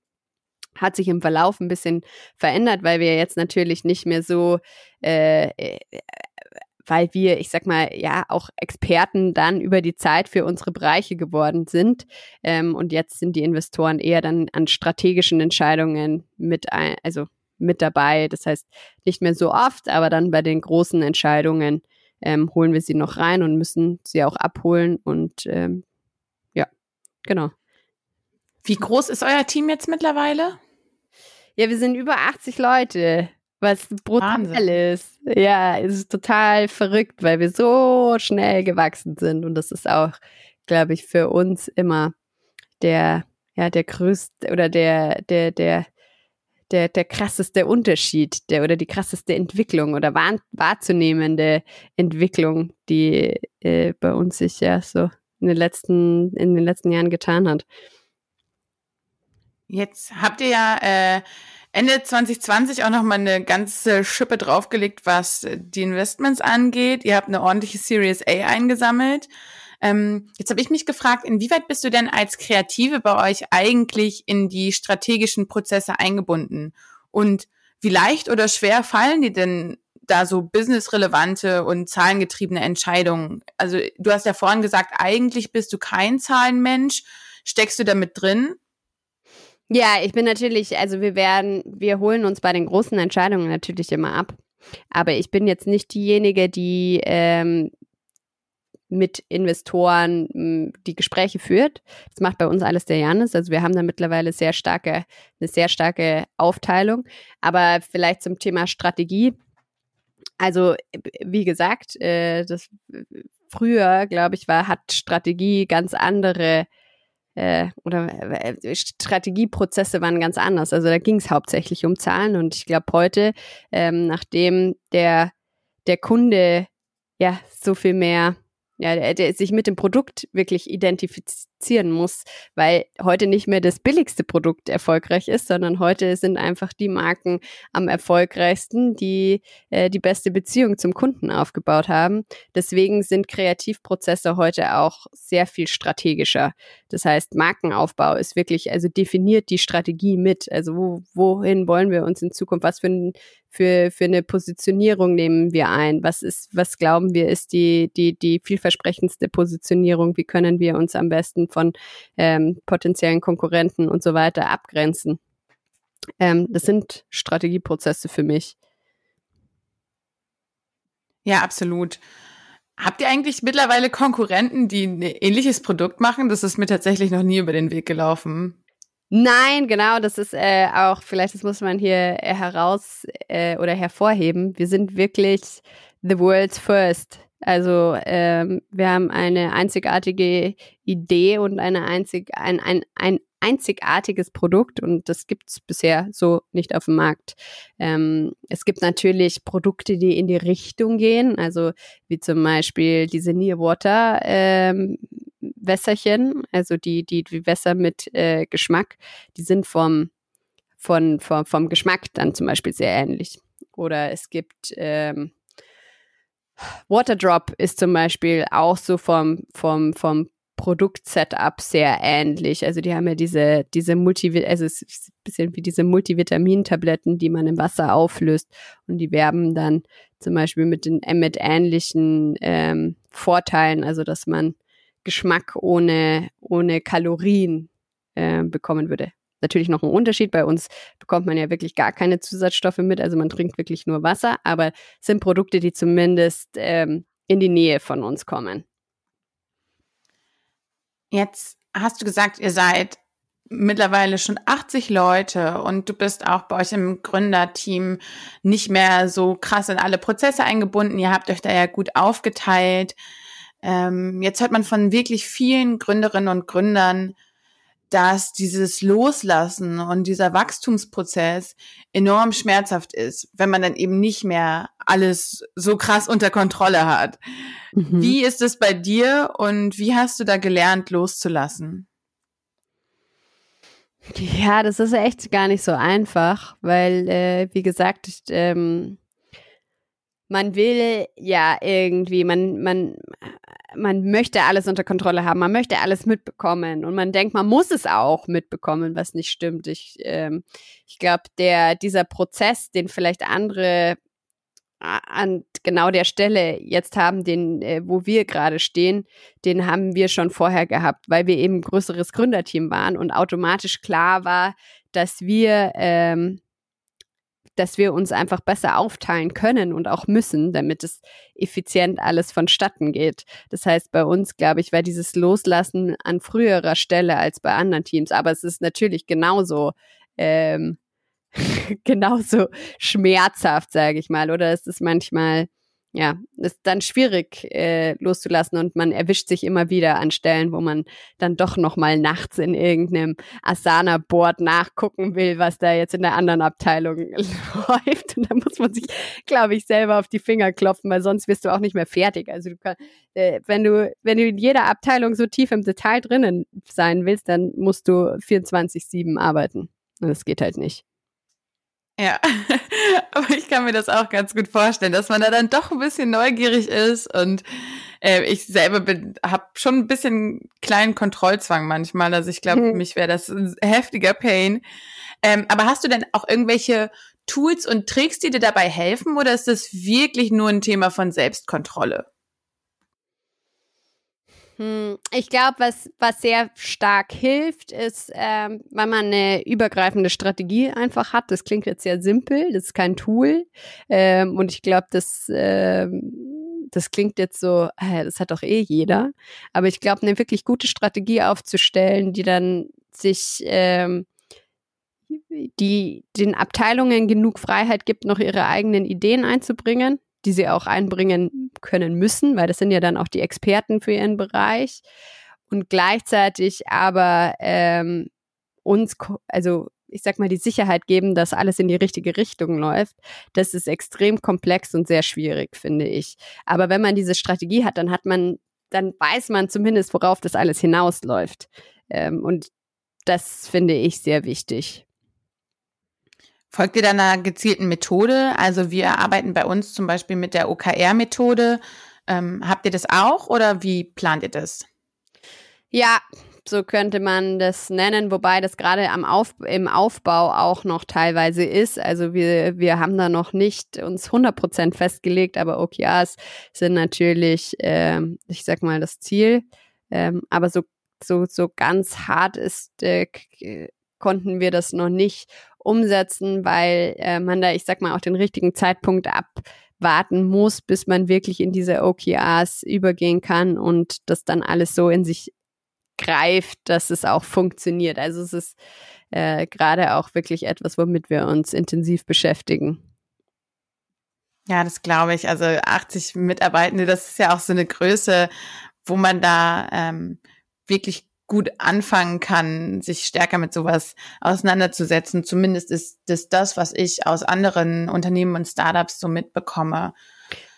hat sich im Verlauf ein bisschen verändert, weil wir jetzt natürlich nicht mehr so äh, äh weil wir, ich sag mal, ja, auch Experten dann über die Zeit für unsere Bereiche geworden sind. Ähm, und jetzt sind die Investoren eher dann an strategischen Entscheidungen mit ein, also mit dabei. Das heißt, nicht mehr so oft, aber dann bei den großen Entscheidungen ähm, holen wir sie noch rein und müssen sie auch abholen. Und ähm, ja, genau. Wie groß ist euer Team jetzt mittlerweile? Ja, wir sind über 80 Leute, was brutal Wahnsinn. ist. Ja, es ist total verrückt, weil wir so schnell gewachsen sind. Und das ist auch, glaube ich, für uns immer der, ja, der größte oder der, der, der, der, der krasseste Unterschied der, oder die krasseste Entwicklung oder wahr, wahrzunehmende Entwicklung, die äh, bei uns sich ja so in den letzten, in den letzten Jahren getan hat. Jetzt habt ihr ja äh, Ende 2020 auch noch mal eine ganze Schippe draufgelegt, was die Investments angeht. Ihr habt eine ordentliche Series A eingesammelt. Ähm, jetzt habe ich mich gefragt, inwieweit bist du denn als Kreative bei euch eigentlich in die strategischen Prozesse eingebunden? Und wie leicht oder schwer fallen die denn da so businessrelevante und zahlengetriebene Entscheidungen? Also du hast ja vorhin gesagt, eigentlich bist du kein Zahlenmensch. Steckst du damit drin? Ja, ich bin natürlich, also wir werden, wir holen uns bei den großen Entscheidungen natürlich immer ab. Aber ich bin jetzt nicht diejenige, die ähm, mit Investoren hm, die Gespräche führt. Das macht bei uns alles der Janis. Also wir haben da mittlerweile sehr starke, eine sehr starke Aufteilung. Aber vielleicht zum Thema Strategie. Also wie gesagt, äh, das früher, glaube ich, war hat Strategie ganz andere äh, oder äh, Strategieprozesse waren ganz anders. Also da ging es hauptsächlich um Zahlen und ich glaube heute, ähm, nachdem der der Kunde ja so viel mehr ja, der, der sich mit dem Produkt wirklich identifizieren muss, weil heute nicht mehr das billigste Produkt erfolgreich ist, sondern heute sind einfach die Marken am erfolgreichsten, die äh, die beste Beziehung zum Kunden aufgebaut haben. Deswegen sind Kreativprozesse heute auch sehr viel strategischer. Das heißt, Markenaufbau ist wirklich, also definiert die Strategie mit. Also wo, wohin wollen wir uns in Zukunft, was für ein für, für eine Positionierung nehmen wir ein? Was ist, was glauben wir, ist die, die, die vielversprechendste Positionierung? Wie können wir uns am besten von ähm, potenziellen Konkurrenten und so weiter abgrenzen? Ähm, das sind Strategieprozesse für mich. Ja, absolut. Habt ihr eigentlich mittlerweile Konkurrenten, die ein ähnliches Produkt machen? Das ist mir tatsächlich noch nie über den Weg gelaufen. Nein, genau, das ist äh, auch, vielleicht das muss man hier äh, heraus äh, oder hervorheben. Wir sind wirklich the world's first. Also ähm, wir haben eine einzigartige Idee und eine einzig, ein, ein, ein einzigartiges Produkt und das gibt es bisher so nicht auf dem Markt. Ähm, es gibt natürlich Produkte, die in die Richtung gehen, also wie zum Beispiel diese Nearwater ähm, Wässerchen, also die, die, die Wässer mit äh, Geschmack, die sind vom, von, vom, vom Geschmack dann zum Beispiel sehr ähnlich. Oder es gibt ähm, Waterdrop ist zum Beispiel auch so vom, vom, vom Produktsetup sehr ähnlich. Also die haben ja diese, diese Multi, also es ist ein bisschen wie diese Multivitamintabletten, die man im Wasser auflöst und die werben dann zum Beispiel mit den mit ähnlichen ähm, Vorteilen, also dass man Geschmack ohne, ohne Kalorien äh, bekommen würde. Natürlich noch ein Unterschied. Bei uns bekommt man ja wirklich gar keine Zusatzstoffe mit, also man trinkt wirklich nur Wasser, aber es sind Produkte, die zumindest ähm, in die Nähe von uns kommen. Jetzt hast du gesagt, ihr seid mittlerweile schon 80 Leute und du bist auch bei euch im Gründerteam nicht mehr so krass in alle Prozesse eingebunden. Ihr habt euch da ja gut aufgeteilt. Ähm, jetzt hört man von wirklich vielen Gründerinnen und Gründern, dass dieses Loslassen und dieser Wachstumsprozess enorm schmerzhaft ist, wenn man dann eben nicht mehr alles so krass unter Kontrolle hat. Mhm. Wie ist es bei dir und wie hast du da gelernt, loszulassen? Ja, das ist echt gar nicht so einfach, weil, äh, wie gesagt, ich, ähm, man will ja irgendwie, man, man, man möchte alles unter Kontrolle haben, man möchte alles mitbekommen und man denkt, man muss es auch mitbekommen, was nicht stimmt. Ich, ähm, ich glaube, der, dieser Prozess, den vielleicht andere an genau der Stelle jetzt haben, den, äh, wo wir gerade stehen, den haben wir schon vorher gehabt, weil wir eben größeres Gründerteam waren und automatisch klar war, dass wir ähm, dass wir uns einfach besser aufteilen können und auch müssen, damit es effizient alles vonstatten geht. Das heißt, bei uns, glaube ich, war dieses Loslassen an früherer Stelle als bei anderen Teams. Aber es ist natürlich genauso ähm, [LAUGHS] genauso schmerzhaft, sage ich mal. Oder es ist manchmal ja, ist dann schwierig äh, loszulassen und man erwischt sich immer wieder an Stellen, wo man dann doch noch mal nachts in irgendeinem Asana-Board nachgucken will, was da jetzt in der anderen Abteilung [LAUGHS] läuft. Und da muss man sich, glaube ich, selber auf die Finger klopfen, weil sonst wirst du auch nicht mehr fertig. Also du kannst, äh, wenn du, wenn du in jeder Abteilung so tief im Detail drinnen sein willst, dann musst du 24-7 arbeiten. Und das geht halt nicht. Ja, [LAUGHS] aber ich kann mir das auch ganz gut vorstellen, dass man da dann doch ein bisschen neugierig ist und äh, ich selber bin, habe schon ein bisschen kleinen Kontrollzwang manchmal. Also ich glaube, mhm. für mich wäre das ein heftiger Pain. Ähm, aber hast du denn auch irgendwelche Tools und Tricks, die dir dabei helfen, oder ist das wirklich nur ein Thema von Selbstkontrolle? Hm, ich glaube, was, was sehr stark hilft, ist, ähm, wenn man eine übergreifende Strategie einfach hat. Das klingt jetzt sehr simpel, das ist kein Tool. Ähm, und ich glaube, das, ähm, das klingt jetzt so, äh, das hat doch eh jeder. Aber ich glaube, eine wirklich gute Strategie aufzustellen, die dann sich ähm, die den Abteilungen genug Freiheit gibt, noch ihre eigenen Ideen einzubringen die sie auch einbringen können müssen, weil das sind ja dann auch die Experten für ihren Bereich. Und gleichzeitig aber ähm, uns, also ich sag mal, die Sicherheit geben, dass alles in die richtige Richtung läuft, das ist extrem komplex und sehr schwierig, finde ich. Aber wenn man diese Strategie hat, dann hat man, dann weiß man zumindest, worauf das alles hinausläuft. Ähm, und das finde ich sehr wichtig. Folgt ihr da einer gezielten Methode? Also wir arbeiten bei uns zum Beispiel mit der OKR-Methode. Ähm, habt ihr das auch oder wie plant ihr das? Ja, so könnte man das nennen, wobei das gerade am Auf, im Aufbau auch noch teilweise ist. Also wir, wir haben da noch nicht uns 100% festgelegt, aber OKRs sind natürlich, äh, ich sag mal, das Ziel. Ähm, aber so, so, so ganz hart ist, äh, konnten wir das noch nicht umsetzen, weil äh, man da, ich sag mal, auch den richtigen Zeitpunkt abwarten muss, bis man wirklich in diese OKRs übergehen kann und das dann alles so in sich greift, dass es auch funktioniert. Also es ist äh, gerade auch wirklich etwas, womit wir uns intensiv beschäftigen. Ja, das glaube ich. Also 80 Mitarbeitende, das ist ja auch so eine Größe, wo man da ähm, wirklich gut anfangen kann, sich stärker mit sowas auseinanderzusetzen. Zumindest ist das das, was ich aus anderen Unternehmen und Startups so mitbekomme.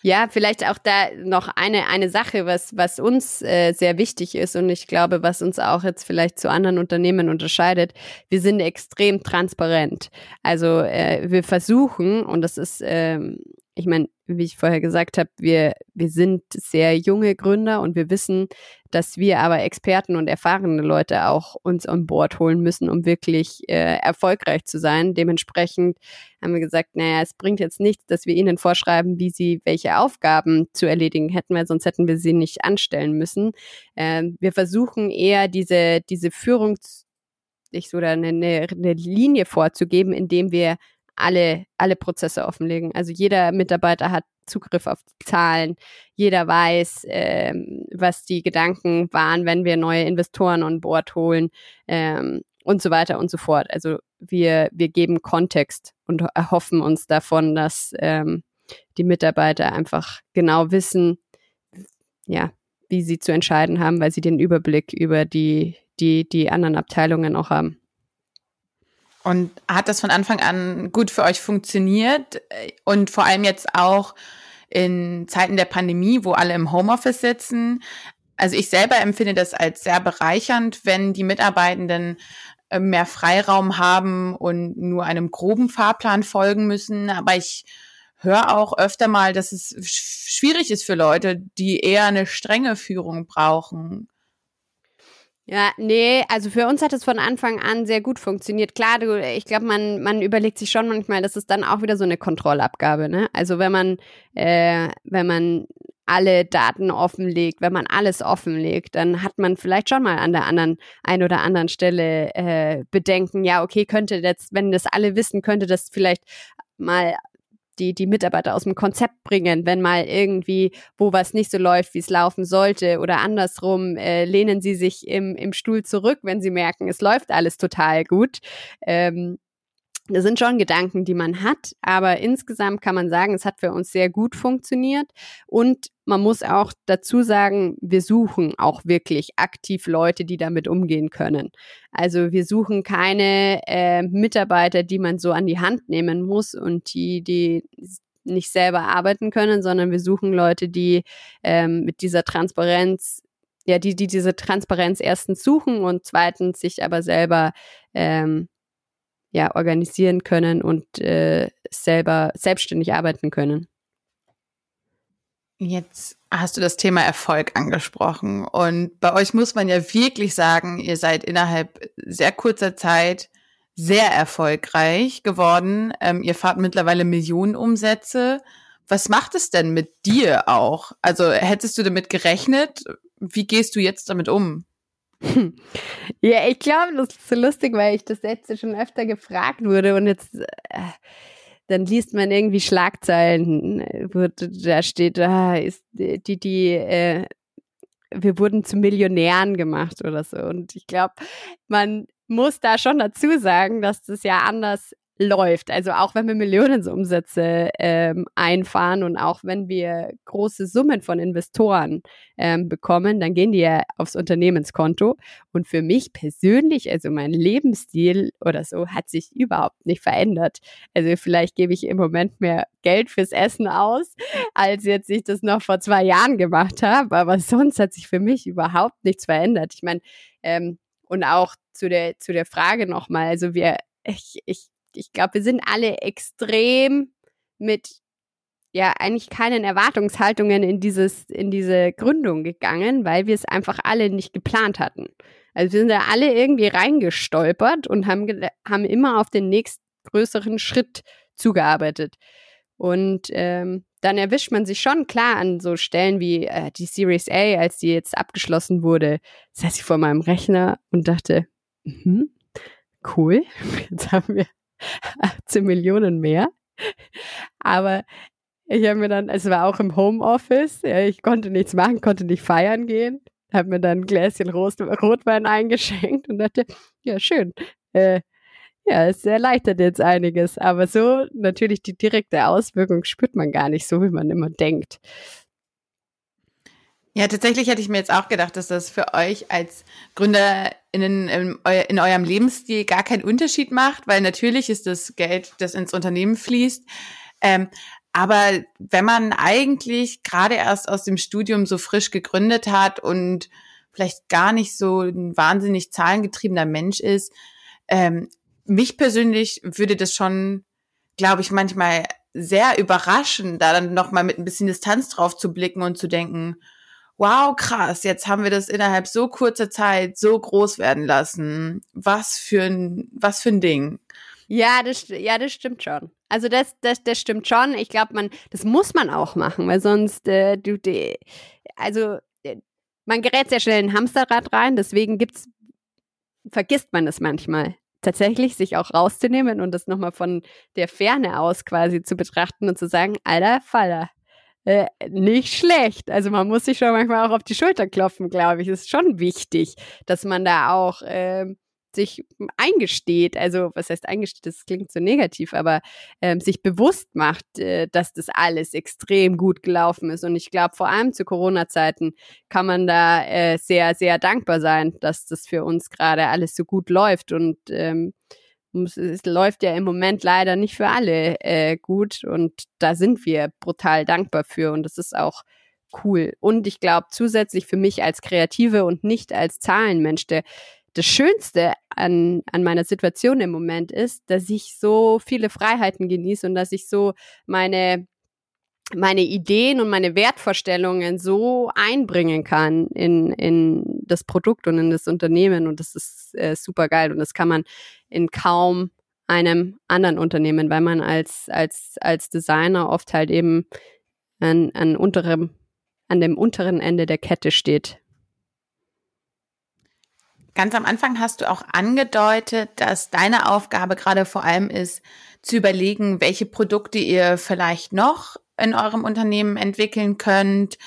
Ja, vielleicht auch da noch eine, eine Sache, was, was uns äh, sehr wichtig ist und ich glaube, was uns auch jetzt vielleicht zu anderen Unternehmen unterscheidet. Wir sind extrem transparent. Also äh, wir versuchen, und das ist ähm, ich meine, wie ich vorher gesagt habe, wir, wir sind sehr junge Gründer und wir wissen, dass wir aber Experten und erfahrene Leute auch uns an Bord holen müssen, um wirklich äh, erfolgreich zu sein. Dementsprechend haben wir gesagt, naja, es bringt jetzt nichts, dass wir ihnen vorschreiben, wie sie welche Aufgaben zu erledigen hätten, weil sonst hätten wir sie nicht anstellen müssen. Äh, wir versuchen eher diese, diese Führungs ich so eine, eine Linie vorzugeben, indem wir alle, alle Prozesse offenlegen. Also jeder Mitarbeiter hat Zugriff auf Zahlen. Jeder weiß, ähm, was die Gedanken waren, wenn wir neue Investoren on Board holen ähm, und so weiter und so fort. Also wir, wir geben Kontext und erhoffen uns davon, dass ähm, die Mitarbeiter einfach genau wissen, ja, wie sie zu entscheiden haben, weil sie den Überblick über die, die, die anderen Abteilungen auch haben. Und hat das von Anfang an gut für euch funktioniert? Und vor allem jetzt auch in Zeiten der Pandemie, wo alle im Homeoffice sitzen. Also ich selber empfinde das als sehr bereichernd, wenn die Mitarbeitenden äh, mehr Freiraum haben und nur einem groben Fahrplan folgen müssen. Aber ich höre auch öfter mal, dass es schwierig ist für Leute, die eher eine strenge Führung brauchen. Ja, nee, also für uns hat es von Anfang an sehr gut funktioniert. Klar, du, ich glaube, man, man überlegt sich schon manchmal, das ist dann auch wieder so eine Kontrollabgabe, ne? Also wenn man, äh, wenn man alle Daten offenlegt, wenn man alles offenlegt, dann hat man vielleicht schon mal an der anderen, ein oder anderen Stelle äh, Bedenken, ja, okay, könnte das, wenn das alle wissen, könnte das vielleicht mal die, die Mitarbeiter aus dem Konzept bringen, wenn mal irgendwie, wo was nicht so läuft, wie es laufen sollte oder andersrum, äh, lehnen sie sich im, im Stuhl zurück, wenn sie merken, es läuft alles total gut. Ähm, das sind schon Gedanken, die man hat, aber insgesamt kann man sagen, es hat für uns sehr gut funktioniert und man muss auch dazu sagen, wir suchen auch wirklich aktiv Leute, die damit umgehen können. Also wir suchen keine äh, Mitarbeiter, die man so an die Hand nehmen muss und die, die nicht selber arbeiten können, sondern wir suchen Leute, die ähm, mit dieser Transparenz ja, die, die diese Transparenz erstens suchen und zweitens sich aber selber ähm, ja, organisieren können und äh, selber selbstständig arbeiten können. Jetzt hast du das Thema Erfolg angesprochen. Und bei euch muss man ja wirklich sagen, ihr seid innerhalb sehr kurzer Zeit sehr erfolgreich geworden. Ähm, ihr fahrt mittlerweile Millionen Umsätze. Was macht es denn mit dir auch? Also hättest du damit gerechnet? Wie gehst du jetzt damit um? [LAUGHS] Ja, ich glaube, das ist so lustig, weil ich das letzte schon öfter gefragt wurde und jetzt äh, dann liest man irgendwie Schlagzeilen, wo da steht, da ist die, die äh, wir wurden zu Millionären gemacht oder so. Und ich glaube, man muss da schon dazu sagen, dass das ja anders läuft. Also auch wenn wir Millionenumsätze ähm, einfahren und auch wenn wir große Summen von Investoren ähm, bekommen, dann gehen die ja aufs Unternehmenskonto. Und für mich persönlich, also mein Lebensstil oder so, hat sich überhaupt nicht verändert. Also vielleicht gebe ich im Moment mehr Geld fürs Essen aus, als jetzt ich das noch vor zwei Jahren gemacht habe. Aber sonst hat sich für mich überhaupt nichts verändert. Ich meine, ähm, und auch zu der, zu der Frage nochmal, also wir, ich, ich ich glaube, wir sind alle extrem mit ja eigentlich keinen Erwartungshaltungen in dieses in diese Gründung gegangen, weil wir es einfach alle nicht geplant hatten. Also wir sind da alle irgendwie reingestolpert und haben haben immer auf den nächstgrößeren Schritt zugearbeitet. Und ähm, dann erwischt man sich schon klar an so Stellen wie äh, die Series A, als die jetzt abgeschlossen wurde, saß ich vor meinem Rechner und dachte, mh, cool, [LAUGHS] jetzt haben wir [LAUGHS] 18 Millionen mehr. Aber ich habe mir dann, es war auch im Homeoffice, ja, ich konnte nichts machen, konnte nicht feiern gehen, habe mir dann ein Gläschen Rotwein eingeschenkt und dachte, ja, schön. Äh, ja, es erleichtert jetzt einiges. Aber so natürlich die direkte Auswirkung spürt man gar nicht so, wie man immer denkt. Ja, tatsächlich hätte ich mir jetzt auch gedacht, dass das für euch als Gründer in, in, in, eurem Lebensstil gar keinen Unterschied macht, weil natürlich ist das Geld, das ins Unternehmen fließt. Ähm, aber wenn man eigentlich gerade erst aus dem Studium so frisch gegründet hat und vielleicht gar nicht so ein wahnsinnig zahlengetriebener Mensch ist, ähm, mich persönlich würde das schon, glaube ich, manchmal sehr überraschen, da dann noch mal mit ein bisschen Distanz drauf zu blicken und zu denken, wow, krass, jetzt haben wir das innerhalb so kurzer Zeit so groß werden lassen. Was für ein, was für ein Ding. Ja, das, ja, das stimmt schon. Also das, das, das stimmt schon. Ich glaube, man, das muss man auch machen, weil sonst, äh, du, die, also äh, man gerät sehr schnell in ein Hamsterrad rein. Deswegen gibt's, vergisst man das manchmal tatsächlich, sich auch rauszunehmen und das nochmal von der Ferne aus quasi zu betrachten und zu sagen, alter Faller, äh, nicht schlecht. Also man muss sich schon manchmal auch auf die Schulter klopfen, glaube ich. Es ist schon wichtig, dass man da auch äh, sich eingesteht. Also was heißt eingesteht? Das klingt so negativ, aber äh, sich bewusst macht, äh, dass das alles extrem gut gelaufen ist. Und ich glaube, vor allem zu Corona-Zeiten kann man da äh, sehr, sehr dankbar sein, dass das für uns gerade alles so gut läuft und ähm, es läuft ja im Moment leider nicht für alle äh, gut und da sind wir brutal dankbar für und das ist auch cool. Und ich glaube zusätzlich für mich als Kreative und nicht als Zahlenmensch, der, das Schönste an, an meiner Situation im Moment ist, dass ich so viele Freiheiten genieße und dass ich so meine meine Ideen und meine Wertvorstellungen so einbringen kann in, in das Produkt und in das Unternehmen und das ist äh, super geil und das kann man in kaum einem anderen Unternehmen, weil man als, als, als Designer oft halt eben an, an, unterem, an dem unteren Ende der Kette steht. Ganz am Anfang hast du auch angedeutet, dass deine Aufgabe gerade vor allem ist, zu überlegen, welche Produkte ihr vielleicht noch in eurem Unternehmen entwickeln könnt.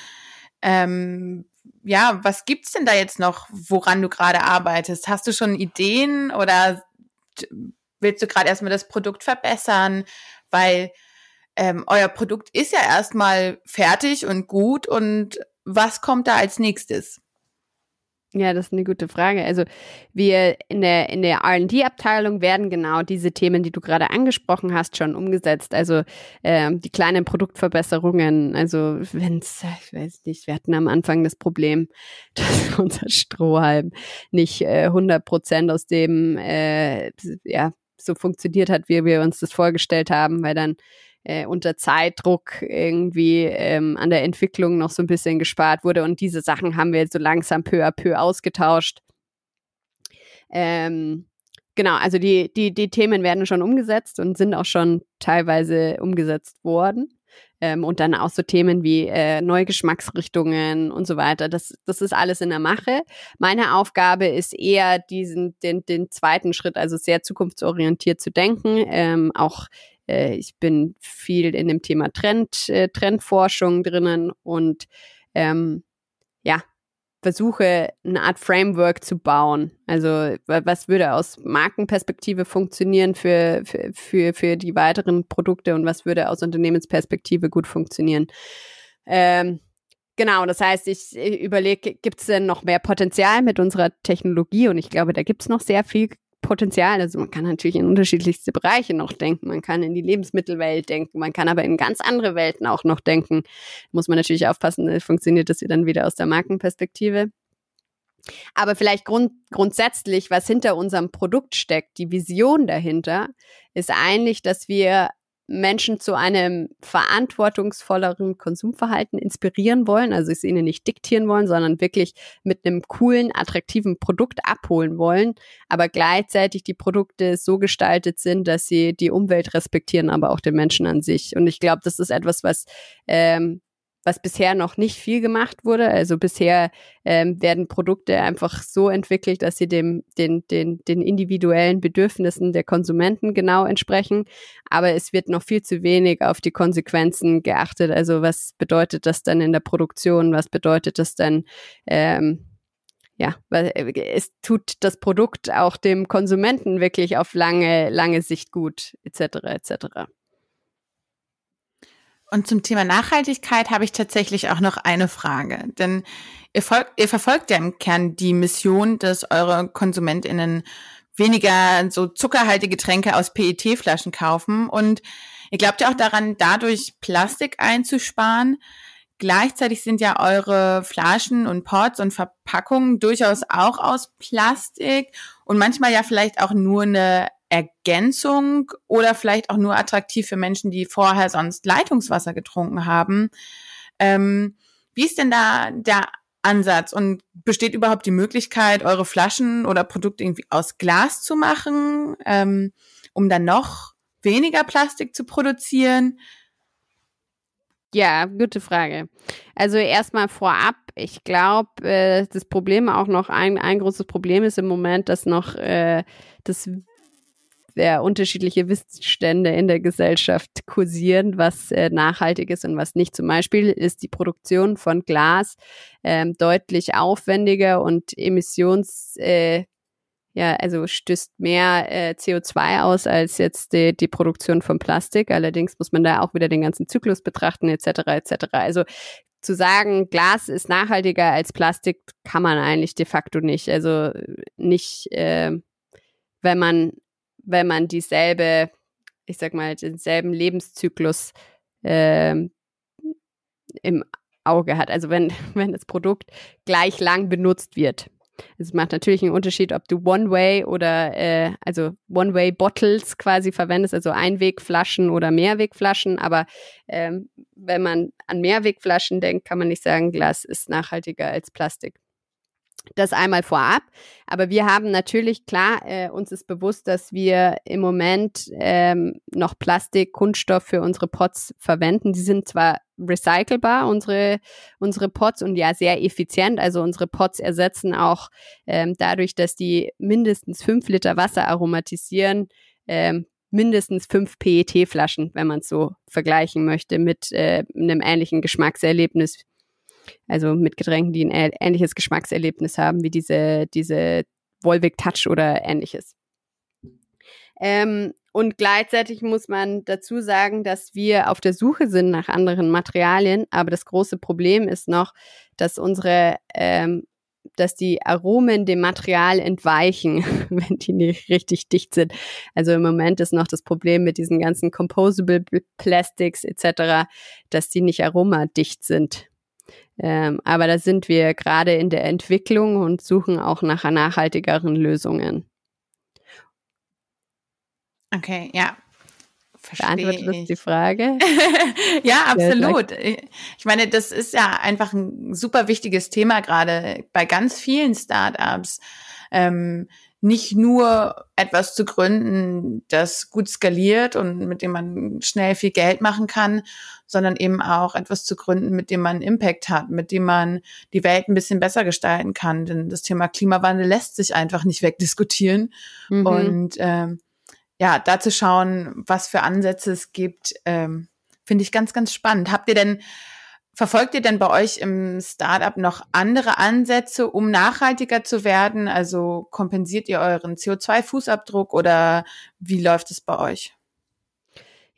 Ähm, ja, was gibt's denn da jetzt noch, woran du gerade arbeitest? Hast du schon Ideen oder willst du gerade erstmal das Produkt verbessern? Weil ähm, euer Produkt ist ja erstmal fertig und gut und was kommt da als nächstes? Ja, das ist eine gute Frage. Also wir in der, in der RD-Abteilung werden genau diese Themen, die du gerade angesprochen hast, schon umgesetzt. Also äh, die kleinen Produktverbesserungen. Also wenn es, ich weiß nicht, wir hatten am Anfang das Problem, [LAUGHS] dass unser Strohhalm nicht äh, 100 Prozent aus dem, äh, ja, so funktioniert hat, wie wir uns das vorgestellt haben, weil dann äh, unter Zeitdruck irgendwie ähm, an der Entwicklung noch so ein bisschen gespart wurde. Und diese Sachen haben wir jetzt so langsam peu à peu ausgetauscht. Ähm, genau, also die, die, die Themen werden schon umgesetzt und sind auch schon teilweise umgesetzt worden. Ähm, und dann auch so Themen wie äh, neue Geschmacksrichtungen und so weiter. Das, das ist alles in der Mache. Meine Aufgabe ist eher diesen, den, den zweiten Schritt, also sehr zukunftsorientiert zu denken, ähm, auch äh, ich bin viel in dem Thema Trend, äh, Trendforschung drinnen und ähm, ja, versuche eine Art Framework zu bauen. Also was würde aus Markenperspektive funktionieren für, für, für, für die weiteren Produkte und was würde aus Unternehmensperspektive gut funktionieren. Ähm, Genau, das heißt, ich überlege, gibt es denn noch mehr Potenzial mit unserer Technologie? Und ich glaube, da gibt es noch sehr viel Potenzial. Also man kann natürlich in unterschiedlichste Bereiche noch denken. Man kann in die Lebensmittelwelt denken. Man kann aber in ganz andere Welten auch noch denken. Muss man natürlich aufpassen, äh, funktioniert das dann wieder aus der Markenperspektive. Aber vielleicht grund grundsätzlich, was hinter unserem Produkt steckt, die Vision dahinter, ist eigentlich, dass wir Menschen zu einem verantwortungsvolleren Konsumverhalten inspirieren wollen, also es ihnen nicht diktieren wollen, sondern wirklich mit einem coolen, attraktiven Produkt abholen wollen, aber gleichzeitig die Produkte so gestaltet sind, dass sie die Umwelt respektieren, aber auch den Menschen an sich. Und ich glaube, das ist etwas, was ähm, was bisher noch nicht viel gemacht wurde. Also bisher ähm, werden Produkte einfach so entwickelt, dass sie dem, den, den, den individuellen Bedürfnissen der Konsumenten genau entsprechen. Aber es wird noch viel zu wenig auf die Konsequenzen geachtet. Also was bedeutet das dann in der Produktion? Was bedeutet das dann? Ähm, ja, weil äh, es tut das Produkt auch dem Konsumenten wirklich auf lange, lange Sicht gut, etc. etc. Und zum Thema Nachhaltigkeit habe ich tatsächlich auch noch eine Frage. Denn ihr, folgt, ihr verfolgt ja im Kern die Mission, dass eure KonsumentInnen weniger so zuckerhaltige Getränke aus PET-Flaschen kaufen. Und ihr glaubt ja auch daran, dadurch Plastik einzusparen. Gleichzeitig sind ja eure Flaschen und Pots und Verpackungen durchaus auch aus Plastik und manchmal ja vielleicht auch nur eine Ergänzung oder vielleicht auch nur attraktiv für Menschen, die vorher sonst Leitungswasser getrunken haben. Ähm, wie ist denn da der Ansatz und besteht überhaupt die Möglichkeit, eure Flaschen oder Produkte irgendwie aus Glas zu machen, ähm, um dann noch weniger Plastik zu produzieren? Ja, gute Frage. Also erstmal vorab, ich glaube, äh, das Problem auch noch, ein, ein großes Problem ist im Moment, dass noch äh, das sehr unterschiedliche Wissensstände in der Gesellschaft kursieren, was äh, nachhaltig ist und was nicht. Zum Beispiel ist die Produktion von Glas ähm, deutlich aufwendiger und emissions äh, ja, also stößt mehr äh, CO2 aus als jetzt die, die Produktion von Plastik. Allerdings muss man da auch wieder den ganzen Zyklus betrachten, etc. etc. Also zu sagen, Glas ist nachhaltiger als Plastik, kann man eigentlich de facto nicht. Also nicht, äh, wenn man wenn man dieselbe, ich sag mal, denselben Lebenszyklus äh, im Auge hat. Also wenn, [LAUGHS] wenn das Produkt gleich lang benutzt wird. Es macht natürlich einen Unterschied, ob du One-Way oder äh, also One-Way-Bottles quasi verwendest, also Einwegflaschen oder Mehrwegflaschen. Aber ähm, wenn man an Mehrwegflaschen denkt, kann man nicht sagen, Glas ist nachhaltiger als Plastik. Das einmal vorab. Aber wir haben natürlich, klar, äh, uns ist bewusst, dass wir im Moment ähm, noch Plastik, Kunststoff für unsere Pots verwenden. Die sind zwar recycelbar, unsere, unsere Pots, und ja, sehr effizient. Also unsere Pots ersetzen auch ähm, dadurch, dass die mindestens fünf Liter Wasser aromatisieren, ähm, mindestens fünf PET-Flaschen, wenn man es so vergleichen möchte, mit äh, einem ähnlichen Geschmackserlebnis also mit Getränken, die ein ähnliches Geschmackserlebnis haben wie diese, diese Volvic Touch oder ähnliches. Ähm, und gleichzeitig muss man dazu sagen, dass wir auf der Suche sind nach anderen Materialien, aber das große Problem ist noch, dass unsere ähm, dass die Aromen dem Material entweichen, [LAUGHS] wenn die nicht richtig dicht sind. Also im Moment ist noch das Problem mit diesen ganzen Composable Plastics etc., dass die nicht aromadicht sind. Ähm, aber da sind wir gerade in der Entwicklung und suchen auch nach nachhaltigeren Lösungen. Okay, ja. Beantwortet das die Frage? [LAUGHS] ja, absolut. Ich meine, das ist ja einfach ein super wichtiges Thema gerade bei ganz vielen Startups. Ähm, nicht nur etwas zu gründen, das gut skaliert und mit dem man schnell viel Geld machen kann, sondern eben auch etwas zu gründen, mit dem man Impact hat, mit dem man die Welt ein bisschen besser gestalten kann. Denn das Thema Klimawandel lässt sich einfach nicht wegdiskutieren. Mhm. Und ähm, ja, da zu schauen, was für Ansätze es gibt, ähm, finde ich ganz, ganz spannend. Habt ihr denn Verfolgt ihr denn bei euch im Startup noch andere Ansätze, um nachhaltiger zu werden? Also kompensiert ihr euren CO2-Fußabdruck oder wie läuft es bei euch?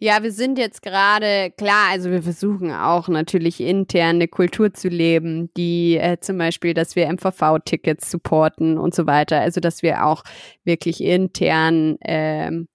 Ja, wir sind jetzt gerade klar, also wir versuchen auch natürlich intern eine Kultur zu leben, die äh, zum Beispiel, dass wir MVV-Tickets supporten und so weiter. Also dass wir auch wirklich intern ähm,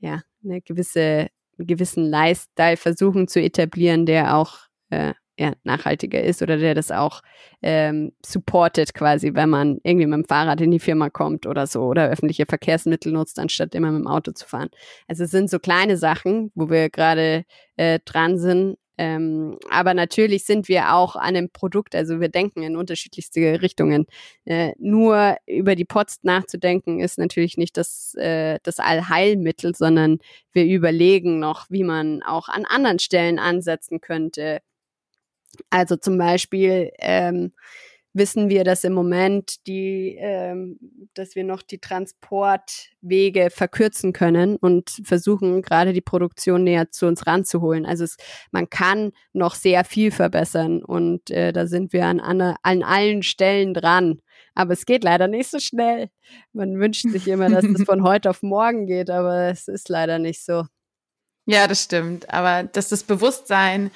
ja eine gewisse einen gewissen Lifestyle versuchen zu etablieren, der auch äh, ja, nachhaltiger ist oder der das auch ähm, supportet quasi, wenn man irgendwie mit dem Fahrrad in die Firma kommt oder so oder öffentliche Verkehrsmittel nutzt, anstatt immer mit dem Auto zu fahren. Also es sind so kleine Sachen, wo wir gerade äh, dran sind. Ähm, aber natürlich sind wir auch an einem Produkt, also wir denken in unterschiedlichste Richtungen. Äh, nur über die Pots nachzudenken ist natürlich nicht das, äh, das Allheilmittel, sondern wir überlegen noch, wie man auch an anderen Stellen ansetzen könnte also zum Beispiel ähm, wissen wir, dass im Moment die, ähm, dass wir noch die Transportwege verkürzen können und versuchen gerade die Produktion näher zu uns ranzuholen. Also es, man kann noch sehr viel verbessern und äh, da sind wir an, an, an allen Stellen dran. Aber es geht leider nicht so schnell. Man wünscht sich immer, dass es [LAUGHS] von heute auf morgen geht, aber es ist leider nicht so. Ja, das stimmt. Aber dass das Bewusstsein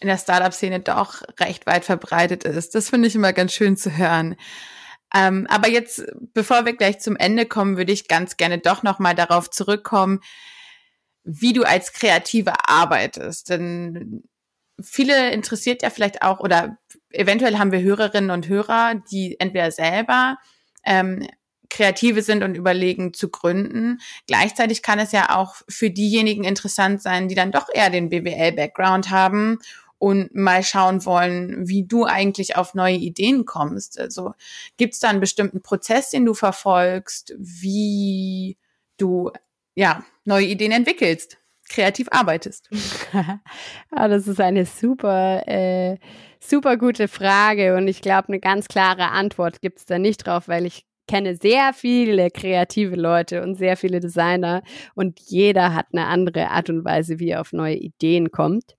in der Startup-Szene doch recht weit verbreitet ist, das finde ich immer ganz schön zu hören. Ähm, aber jetzt, bevor wir gleich zum Ende kommen, würde ich ganz gerne doch nochmal darauf zurückkommen, wie du als Kreative arbeitest. Denn viele interessiert ja vielleicht auch, oder eventuell haben wir Hörerinnen und Hörer, die entweder selber ähm, Kreative sind und überlegen zu gründen. Gleichzeitig kann es ja auch für diejenigen interessant sein, die dann doch eher den BWL-Background haben und mal schauen wollen, wie du eigentlich auf neue Ideen kommst. Also gibt es da einen bestimmten Prozess, den du verfolgst, wie du ja neue Ideen entwickelst, kreativ arbeitest? [LAUGHS] ah, das ist eine super, äh, super gute Frage und ich glaube, eine ganz klare Antwort gibt es da nicht drauf, weil ich kenne sehr viele kreative Leute und sehr viele Designer und jeder hat eine andere Art und Weise, wie er auf neue Ideen kommt.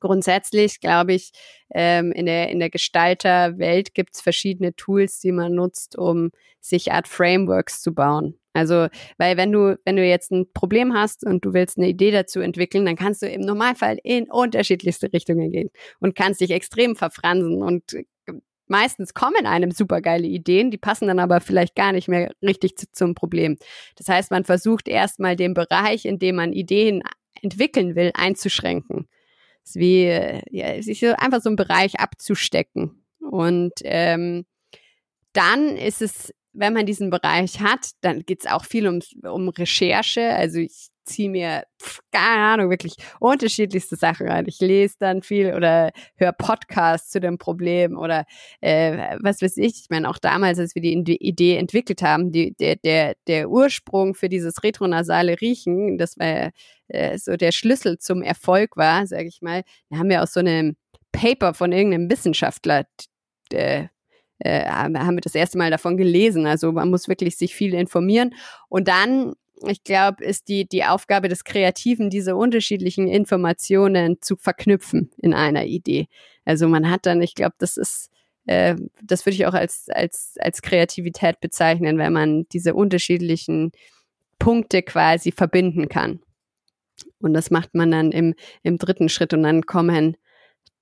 Grundsätzlich glaube ich, ähm, in der, in der Gestalterwelt gibt es verschiedene Tools, die man nutzt, um sich Art Frameworks zu bauen. Also, weil wenn du, wenn du jetzt ein Problem hast und du willst eine Idee dazu entwickeln, dann kannst du im Normalfall in unterschiedlichste Richtungen gehen und kannst dich extrem verfransen und meistens kommen einem super geile Ideen, die passen dann aber vielleicht gar nicht mehr richtig zu, zum Problem. Das heißt, man versucht erstmal den Bereich, in dem man Ideen entwickeln will, einzuschränken. Das ist wie ja, sich einfach so einen Bereich abzustecken. Und ähm, dann ist es, wenn man diesen Bereich hat, dann geht es auch viel um, um Recherche. Also ich ziehe mir, pf, keine Ahnung, wirklich unterschiedlichste Sachen rein. Ich lese dann viel oder höre Podcasts zu dem Problem oder äh, was weiß ich. Ich meine, auch damals, als wir die Idee entwickelt haben, die, der, der, der Ursprung für dieses retronasale Riechen, das war äh, so der Schlüssel zum Erfolg war, sage ich mal, da haben wir aus so einem Paper von irgendeinem Wissenschaftler äh, äh, haben wir das erste Mal davon gelesen. Also man muss wirklich sich viel informieren. Und dann, ich glaube, ist die, die Aufgabe des Kreativen, diese unterschiedlichen Informationen zu verknüpfen in einer Idee. Also man hat dann, ich glaube, das ist, äh, das würde ich auch als, als, als Kreativität bezeichnen, wenn man diese unterschiedlichen Punkte quasi verbinden kann. Und das macht man dann im, im dritten Schritt und dann kommen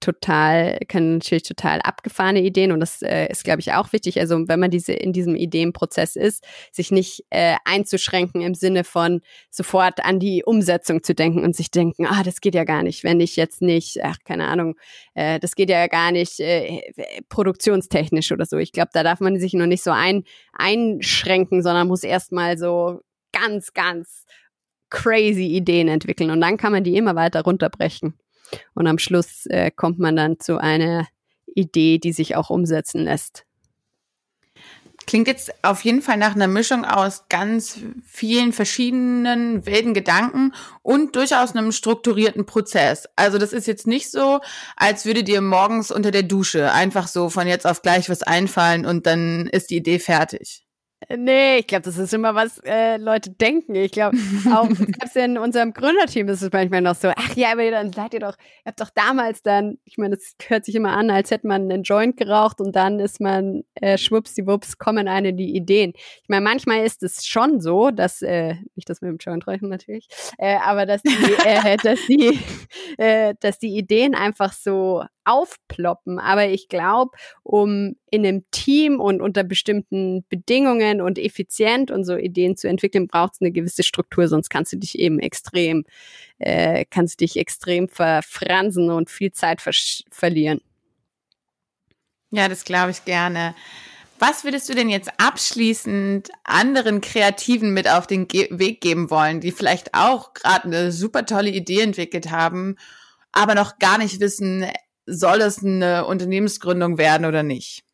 total, können natürlich total abgefahrene Ideen und das äh, ist, glaube ich, auch wichtig. Also wenn man diese in diesem Ideenprozess ist, sich nicht äh, einzuschränken im Sinne von sofort an die Umsetzung zu denken und sich denken, ah, das geht ja gar nicht, wenn ich jetzt nicht, ach, keine Ahnung, äh, das geht ja gar nicht äh, produktionstechnisch oder so. Ich glaube, da darf man sich noch nicht so ein, einschränken, sondern muss erstmal so ganz, ganz crazy Ideen entwickeln und dann kann man die immer weiter runterbrechen. Und am Schluss äh, kommt man dann zu einer Idee, die sich auch umsetzen lässt. Klingt jetzt auf jeden Fall nach einer Mischung aus ganz vielen verschiedenen wilden Gedanken und durchaus einem strukturierten Prozess. Also das ist jetzt nicht so, als würde dir morgens unter der Dusche einfach so von jetzt auf gleich was einfallen und dann ist die Idee fertig. Nee, ich glaube, das ist immer, was äh, Leute denken. Ich glaube, auch [LAUGHS] selbst in unserem Gründerteam ist es manchmal noch so, ach ja, aber dann seid ihr doch, ihr habt doch damals dann, ich meine, das hört sich immer an, als hätte man einen Joint geraucht und dann ist man äh, schwuppsdiwupps, kommen eine die Ideen. Ich meine, manchmal ist es schon so, dass, äh, nicht das mit dem Joint rauchen natürlich, äh, aber dass die, äh, [LAUGHS] dass die, äh, dass die Ideen einfach so aufploppen. Aber ich glaube, um in einem Team und unter bestimmten Bedingungen und effizient und so Ideen zu entwickeln, braucht es eine gewisse Struktur, sonst kannst du dich eben extrem, äh, kannst dich extrem verfransen und viel Zeit verlieren. Ja, das glaube ich gerne. Was würdest du denn jetzt abschließend anderen Kreativen mit auf den Ge Weg geben wollen, die vielleicht auch gerade eine super tolle Idee entwickelt haben, aber noch gar nicht wissen, soll es eine Unternehmensgründung werden oder nicht?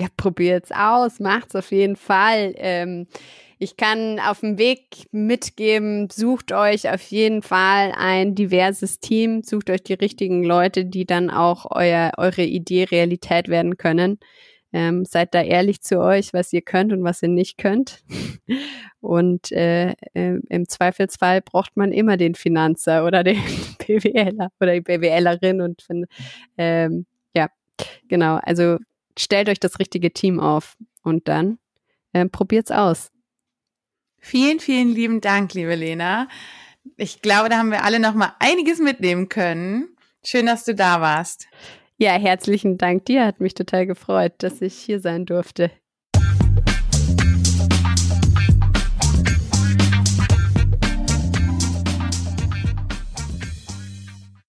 Ja, probiert's aus, macht's auf jeden Fall. Ähm, ich kann auf dem Weg mitgeben, sucht euch auf jeden Fall ein diverses Team, sucht euch die richtigen Leute, die dann auch euer, eure Idee Realität werden können. Ähm, seid da ehrlich zu euch, was ihr könnt und was ihr nicht könnt. Und äh, äh, im Zweifelsfall braucht man immer den Finanzer oder den [LAUGHS] BWLer oder die BWLerin und ähm, ja, genau. Also stellt euch das richtige Team auf und dann äh, probiert's aus. Vielen, vielen lieben Dank, liebe Lena. Ich glaube, da haben wir alle noch mal einiges mitnehmen können. Schön, dass du da warst. Ja, herzlichen Dank dir. Hat mich total gefreut, dass ich hier sein durfte.